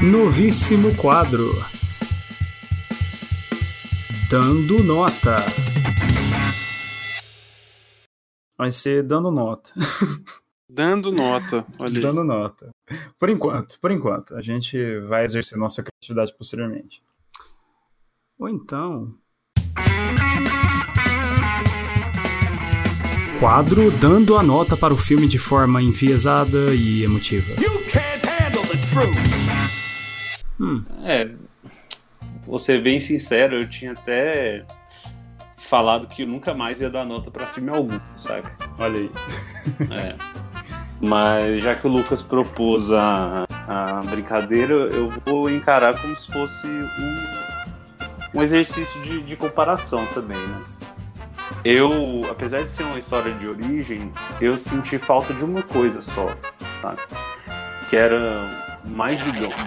novíssimo quadro. Dando nota. Vai ser dando nota. Dando nota, olha. Dando nota. Por enquanto, por enquanto. A gente vai exercer nossa criatividade posteriormente. Ou então. Quadro dando a nota para o filme de forma enviesada e emotiva. Hum, É, vou ser bem sincero, eu tinha até falado que eu nunca mais ia dar nota pra filme algum, saca? olha aí. É. Mas já que o Lucas propôs a, a brincadeira, eu vou encarar como se fosse um, um exercício de, de comparação também, né? Eu, apesar de ser uma história de origem, eu senti falta de uma coisa só, tá? Que era mais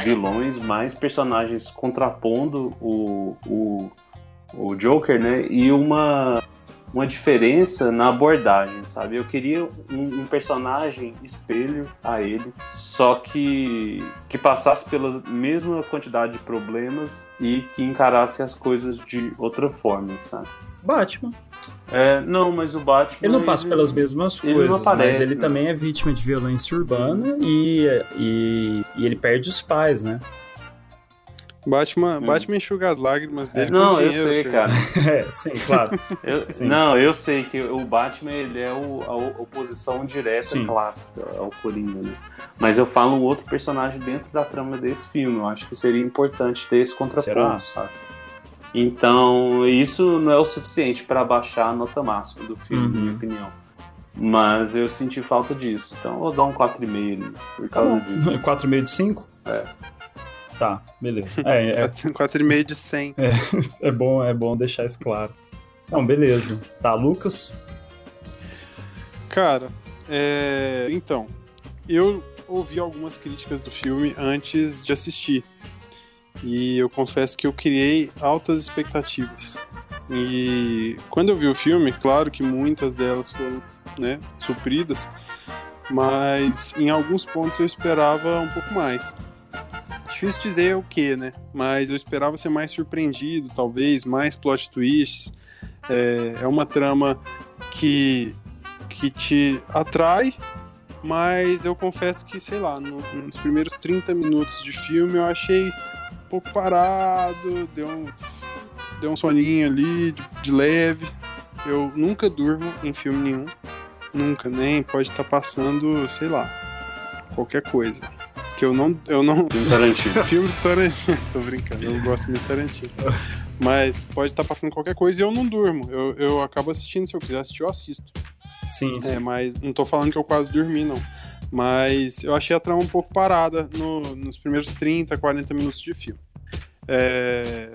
vilões, mais personagens contrapondo o, o, o Joker, né? E uma, uma diferença na abordagem, sabe? Eu queria um, um personagem espelho a ele, só que que passasse pela mesma quantidade de problemas e que encarasse as coisas de outra forma, sabe? Batman. É, não, mas o Batman Ele não passa pelas mesmas ele coisas, não aparece, mas ele né? também é vítima de violência urbana e, e, e ele perde os pais, né? Batman, Batman enxuga as lágrimas dele Hum. Não, com eu dinheiro, sei, filho. cara. É, sim, claro. Eu- Sim. não, eu sei que o Batman ele é o- a oposição direta Sim. clássica ao Coringa, né? Mas eu falo um outro personagem dentro da trama desse filme. Eu acho que seria importante ter esse Será? contraponto, sabe? Então, isso não é o suficiente para baixar a nota máxima do filme, Uhum. na minha opinião. Mas eu senti falta disso. Então, eu vou dar um 4,5 por causa disso. 4,5 de 5? É. Tá, beleza. É, é, 4,5 de 100. é bom, é bom deixar isso claro. Não, beleza. Tá, Lucas? Cara, é... então, eu ouvi algumas críticas do filme antes de assistir. E eu confesso que eu criei altas expectativas. E quando eu vi o filme, claro que muitas delas foram né, supridas, mas em alguns pontos eu esperava um pouco mais. Difícil dizer o que, né? Mas eu esperava ser mais surpreendido, talvez, mais plot twists. É, é uma trama que que te atrai, mas eu confesso que, sei lá, no- nos primeiros 30 minutos de filme eu achei pouco parado, deu um, deu um soninho ali, de, de leve. Eu nunca durmo em filme nenhum, nunca, nem pode estar passando, sei lá, qualquer coisa. Que eu não. Eu não Tarantino. filme do Tarantino. Tô brincando, eu gosto muito de Tarantino. Mas pode estar passando qualquer coisa e eu não durmo. Eu, eu acabo assistindo, se eu quiser assistir, eu assisto. Sim, sim. É, mas não tô falando que eu quase dormi, não. Mas eu achei a trama um pouco parada no- nos primeiros 30, 40 minutos de filme. É,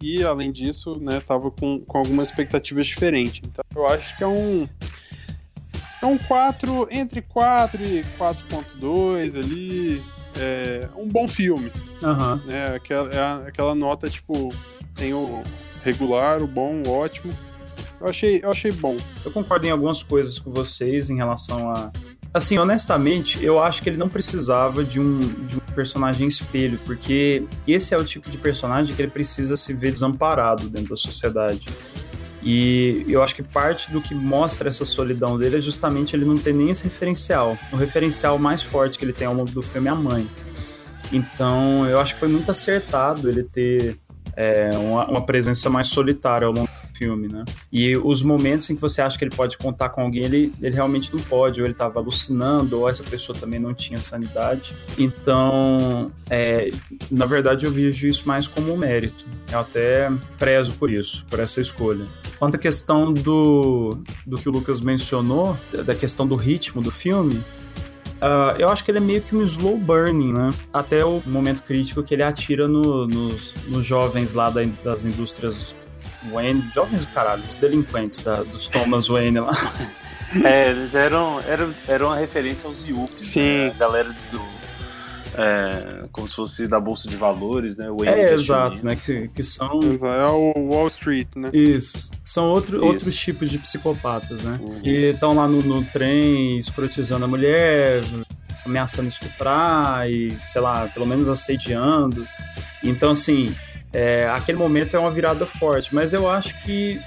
e, além disso, né, tava com, com algumas expectativas diferentes. Então, eu acho que é um... É um 4, entre 4 e 4.2 ali. É um bom filme, né? Aquela, é aquela nota, tipo, tem o regular, o bom, o ótimo. Eu achei, eu achei bom. Eu concordo em algumas coisas com vocês em relação a, Assim, honestamente, eu acho que ele não precisava de um, de um personagem espelho, porque esse é o tipo de personagem que ele precisa se ver desamparado dentro da sociedade. E eu acho que parte do que mostra essa solidão dele é justamente ele não ter nem esse referencial. O referencial mais forte que ele tem ao longo do filme é a mãe. Então, eu acho que foi muito acertado ele ter é, uma, uma presença mais solitária ao longo do filme, né? E os momentos em que você acha que ele pode contar com alguém, ele, ele realmente não pode, ou ele estava alucinando, ou essa pessoa também não tinha sanidade. Então, é, na verdade, eu vejo isso mais como um mérito. Eu até prezo por isso, por essa escolha. Quanto à questão do, do que o Lucas mencionou, da questão do ritmo do filme, Uh, eu acho que ele é meio que um slow burning, né? Até o momento crítico que ele atira no, nos, nos jovens lá da, das indústrias Wayne, jovens caralho, os delinquentes da, dos Thomas Wayne lá. É, eles eram, eram, eram uma referência aos Yuppies, Sim. né? a galera do. É, como se fosse da Bolsa de Valores, né? O É, exato, né? Que, que são. É o Wall Street, né? Isso. São outro, Isso. outros tipos de psicopatas, né? Uhum. Que estão lá no, no trem escrotizando a mulher, ameaçando estuprar e, sei lá, pelo menos assediando. Então, assim, é, aquele momento é uma virada forte. Mas eu acho que,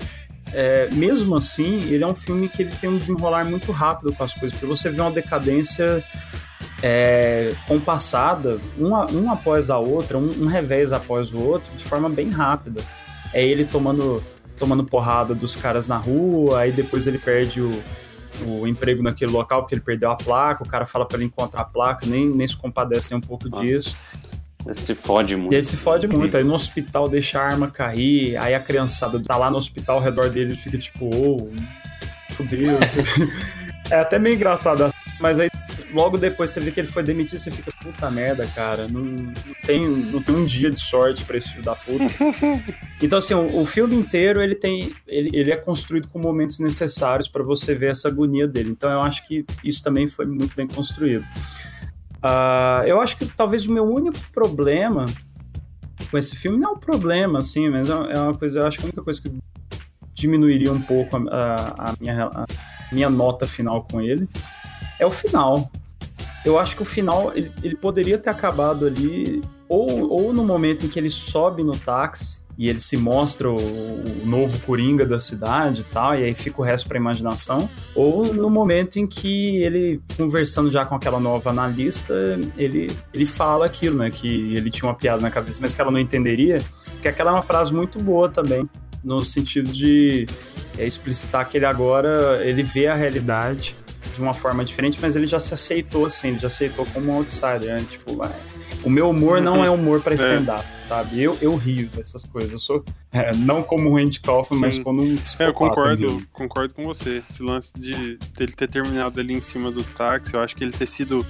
é, mesmo assim, ele é um filme que ele tem um desenrolar muito rápido com as coisas. Porque você vê uma decadência é, compassada, uma, um após a outra, um, um revés após o outro, de forma bem rápida. É ele tomando, tomando porrada dos caras na rua, aí depois ele perde o, o emprego naquele local porque ele perdeu a placa, o cara fala pra ele encontrar a placa, nem, nem se compadece nem um pouco Nossa. disso. Se fode muito. Ele se fode muito, aí no hospital deixa a arma cair, aí a criançada tá lá no hospital ao redor dele e fica tipo, ô, fudeu. é até meio engraçado, mas aí logo depois você vê que ele foi demitido, você fica, puta merda, cara, não, não tem, não tem um dia de sorte pra esse filho da puta. então, assim, o, o filme inteiro, ele tem, ele, ele é construído com momentos necessários pra você ver essa agonia dele. Então, eu acho que isso também foi muito bem construído. Ah, eu acho que talvez o meu único problema com esse filme, não é um problema, assim, mas é é uma coisa, eu acho que a única coisa que diminuiria um pouco a, a- a minha, a minha nota final com ele é o final. Eu acho que o final, ele, ele poderia ter acabado ali, ou, ou no momento em que ele sobe no táxi e ele se mostra o, o novo Coringa da cidade e tal, e aí fica o resto pra imaginação, ou no momento em que ele, conversando já com aquela nova analista, ele, ele fala aquilo, né, que ele tinha uma piada na cabeça, mas que ela não entenderia, porque aquela é uma frase muito boa também, no sentido de é, explicitar que ele agora, ele vê a realidade de uma forma diferente, mas ele já se aceitou assim, ele já aceitou como um outsider, né? Tipo, o meu humor não é humor pra stand-up, sabe? Eu, eu rio dessas coisas. Eu sou é, não como o Randy Kaufman, Sim. mas como um É, eu concordo, mesmo. concordo com você. Esse lance de dele ter terminado ali em cima do táxi, eu acho que ele ter sido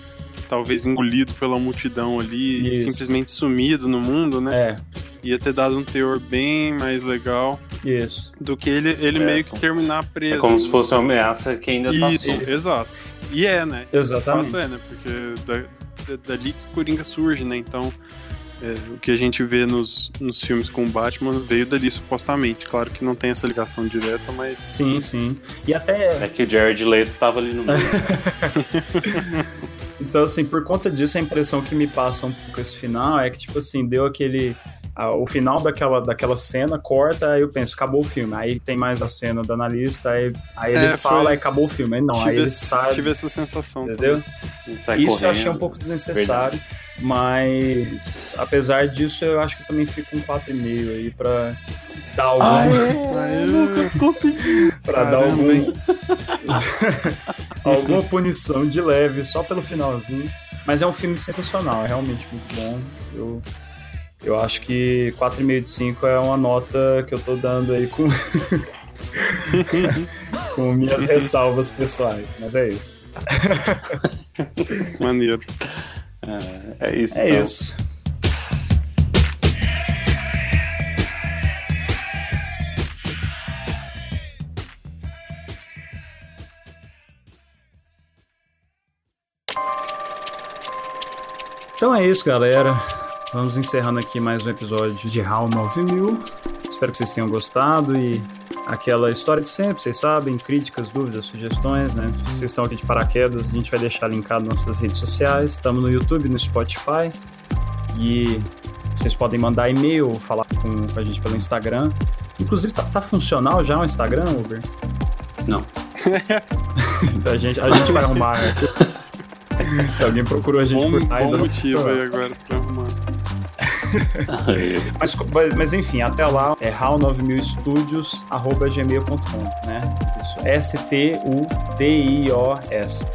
talvez engolido pela multidão ali e Isso. simplesmente sumido no mundo, né? É, Ia ter dado um teor bem mais legal isso. do que ele, ele É, meio que terminar preso. É como se fosse uma ameaça que ainda tá Isso, exato. E é, né? Exatamente. De fato é, né? Porque da, da- dali que o Coringa surge, né? Então, é, o que a gente vê nos, nos filmes com o Batman veio dali supostamente. Claro que não tem essa ligação direta, mas. Sim, sim. E até É que o Jared Leto tava ali no meio. Então, assim, por conta disso, a impressão que me passa um pouco esse final é que, tipo assim, deu aquele. O final daquela, daquela cena corta, aí eu penso, acabou o filme. Aí tem mais a cena do analista, aí, aí ele É, fala, foi- aí acabou o filme. Aí não, aí tive, ele esse- sai. tive essa sensação. Entendeu? Isso eu correndo. achei um pouco desnecessário. Mas, apesar disso, eu acho que também fica um 4,5 aí pra dar algum. Aê, Lucas conseguiu. pra dar algum, alguma punição de leve só pelo finalzinho. Mas é um filme sensacional, é realmente muito bom. Eu, eu acho que 4,5 de 5 é uma nota que eu tô dando aí com, com minhas ressalvas pessoais. Mas é isso. Maneiro. É, é isso. É então. isso. Então é isso, galera. Vamos encerrando aqui mais um episódio de HAL 9000. Espero que vocês tenham gostado e Aquela história de sempre, vocês sabem, críticas, dúvidas, sugestões, né? Vocês estão aqui de paraquedas, a gente vai deixar linkado nossas redes sociais. Estamos no YouTube, no Spotify. E vocês podem mandar e-mail ou falar com, com a gente pelo Instagram. Inclusive, tá, tá funcional já o Instagram, Uber? Não. a, gente, a gente vai arrumar. né? Se alguém procurou a gente Bom, por lá, bom não- motivo aí agora pra. Mas, mas enfim, até lá é how9000studios.gmail.com, né? Isso, S-T-U-D-I-O-S.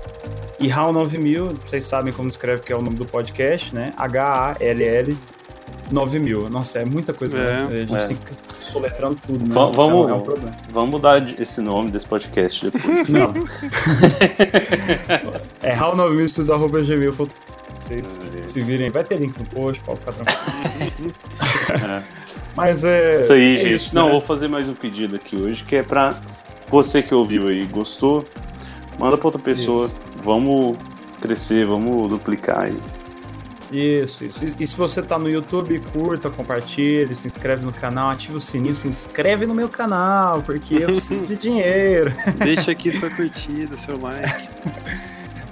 E HAL9000, vocês sabem como escreve que é o nome do podcast, né? H-A-L-L 9000. Nossa, é muita coisa, É, né? A gente é. tem que soletrando tudo, né? Va- Isso vamos- é um problema. Vamos mudar esse nome desse podcast depois. Não. é how9000studios.gmail.com. Vocês se virem, vai ter link no post, pode ficar tranquilo. É. Mas é. Isso aí, é gente. isso, Não, né? vou fazer mais um pedido aqui hoje, que é pra você que ouviu aí e gostou, manda pra outra pessoa. Isso. Vamos crescer, vamos duplicar aí. Isso, isso. E, e se você tá no YouTube, curta, compartilhe, se inscreve no canal, ativa o sininho, se inscreve no meu canal, porque eu preciso de dinheiro. Deixa aqui sua curtida, seu like.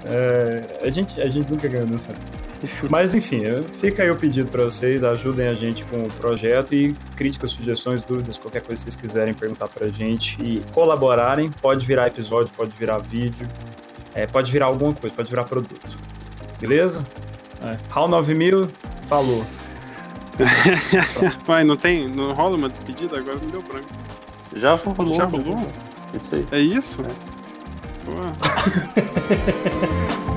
É, a, gente, a gente nunca ganhou nessa. Mas enfim, fica aí o pedido pra vocês, ajudem a gente com o projeto e críticas, sugestões, dúvidas, qualquer coisa que vocês quiserem perguntar pra gente e colaborarem. Pode virar episódio, pode virar vídeo, é, pode virar alguma coisa, pode virar produto. Beleza? É. HAL 9000, falou. Vai, não tem. Não rola uma despedida? Agora não deu branco. Já rolou. Já rolou? Isso aí. É isso? Pô. 좋아.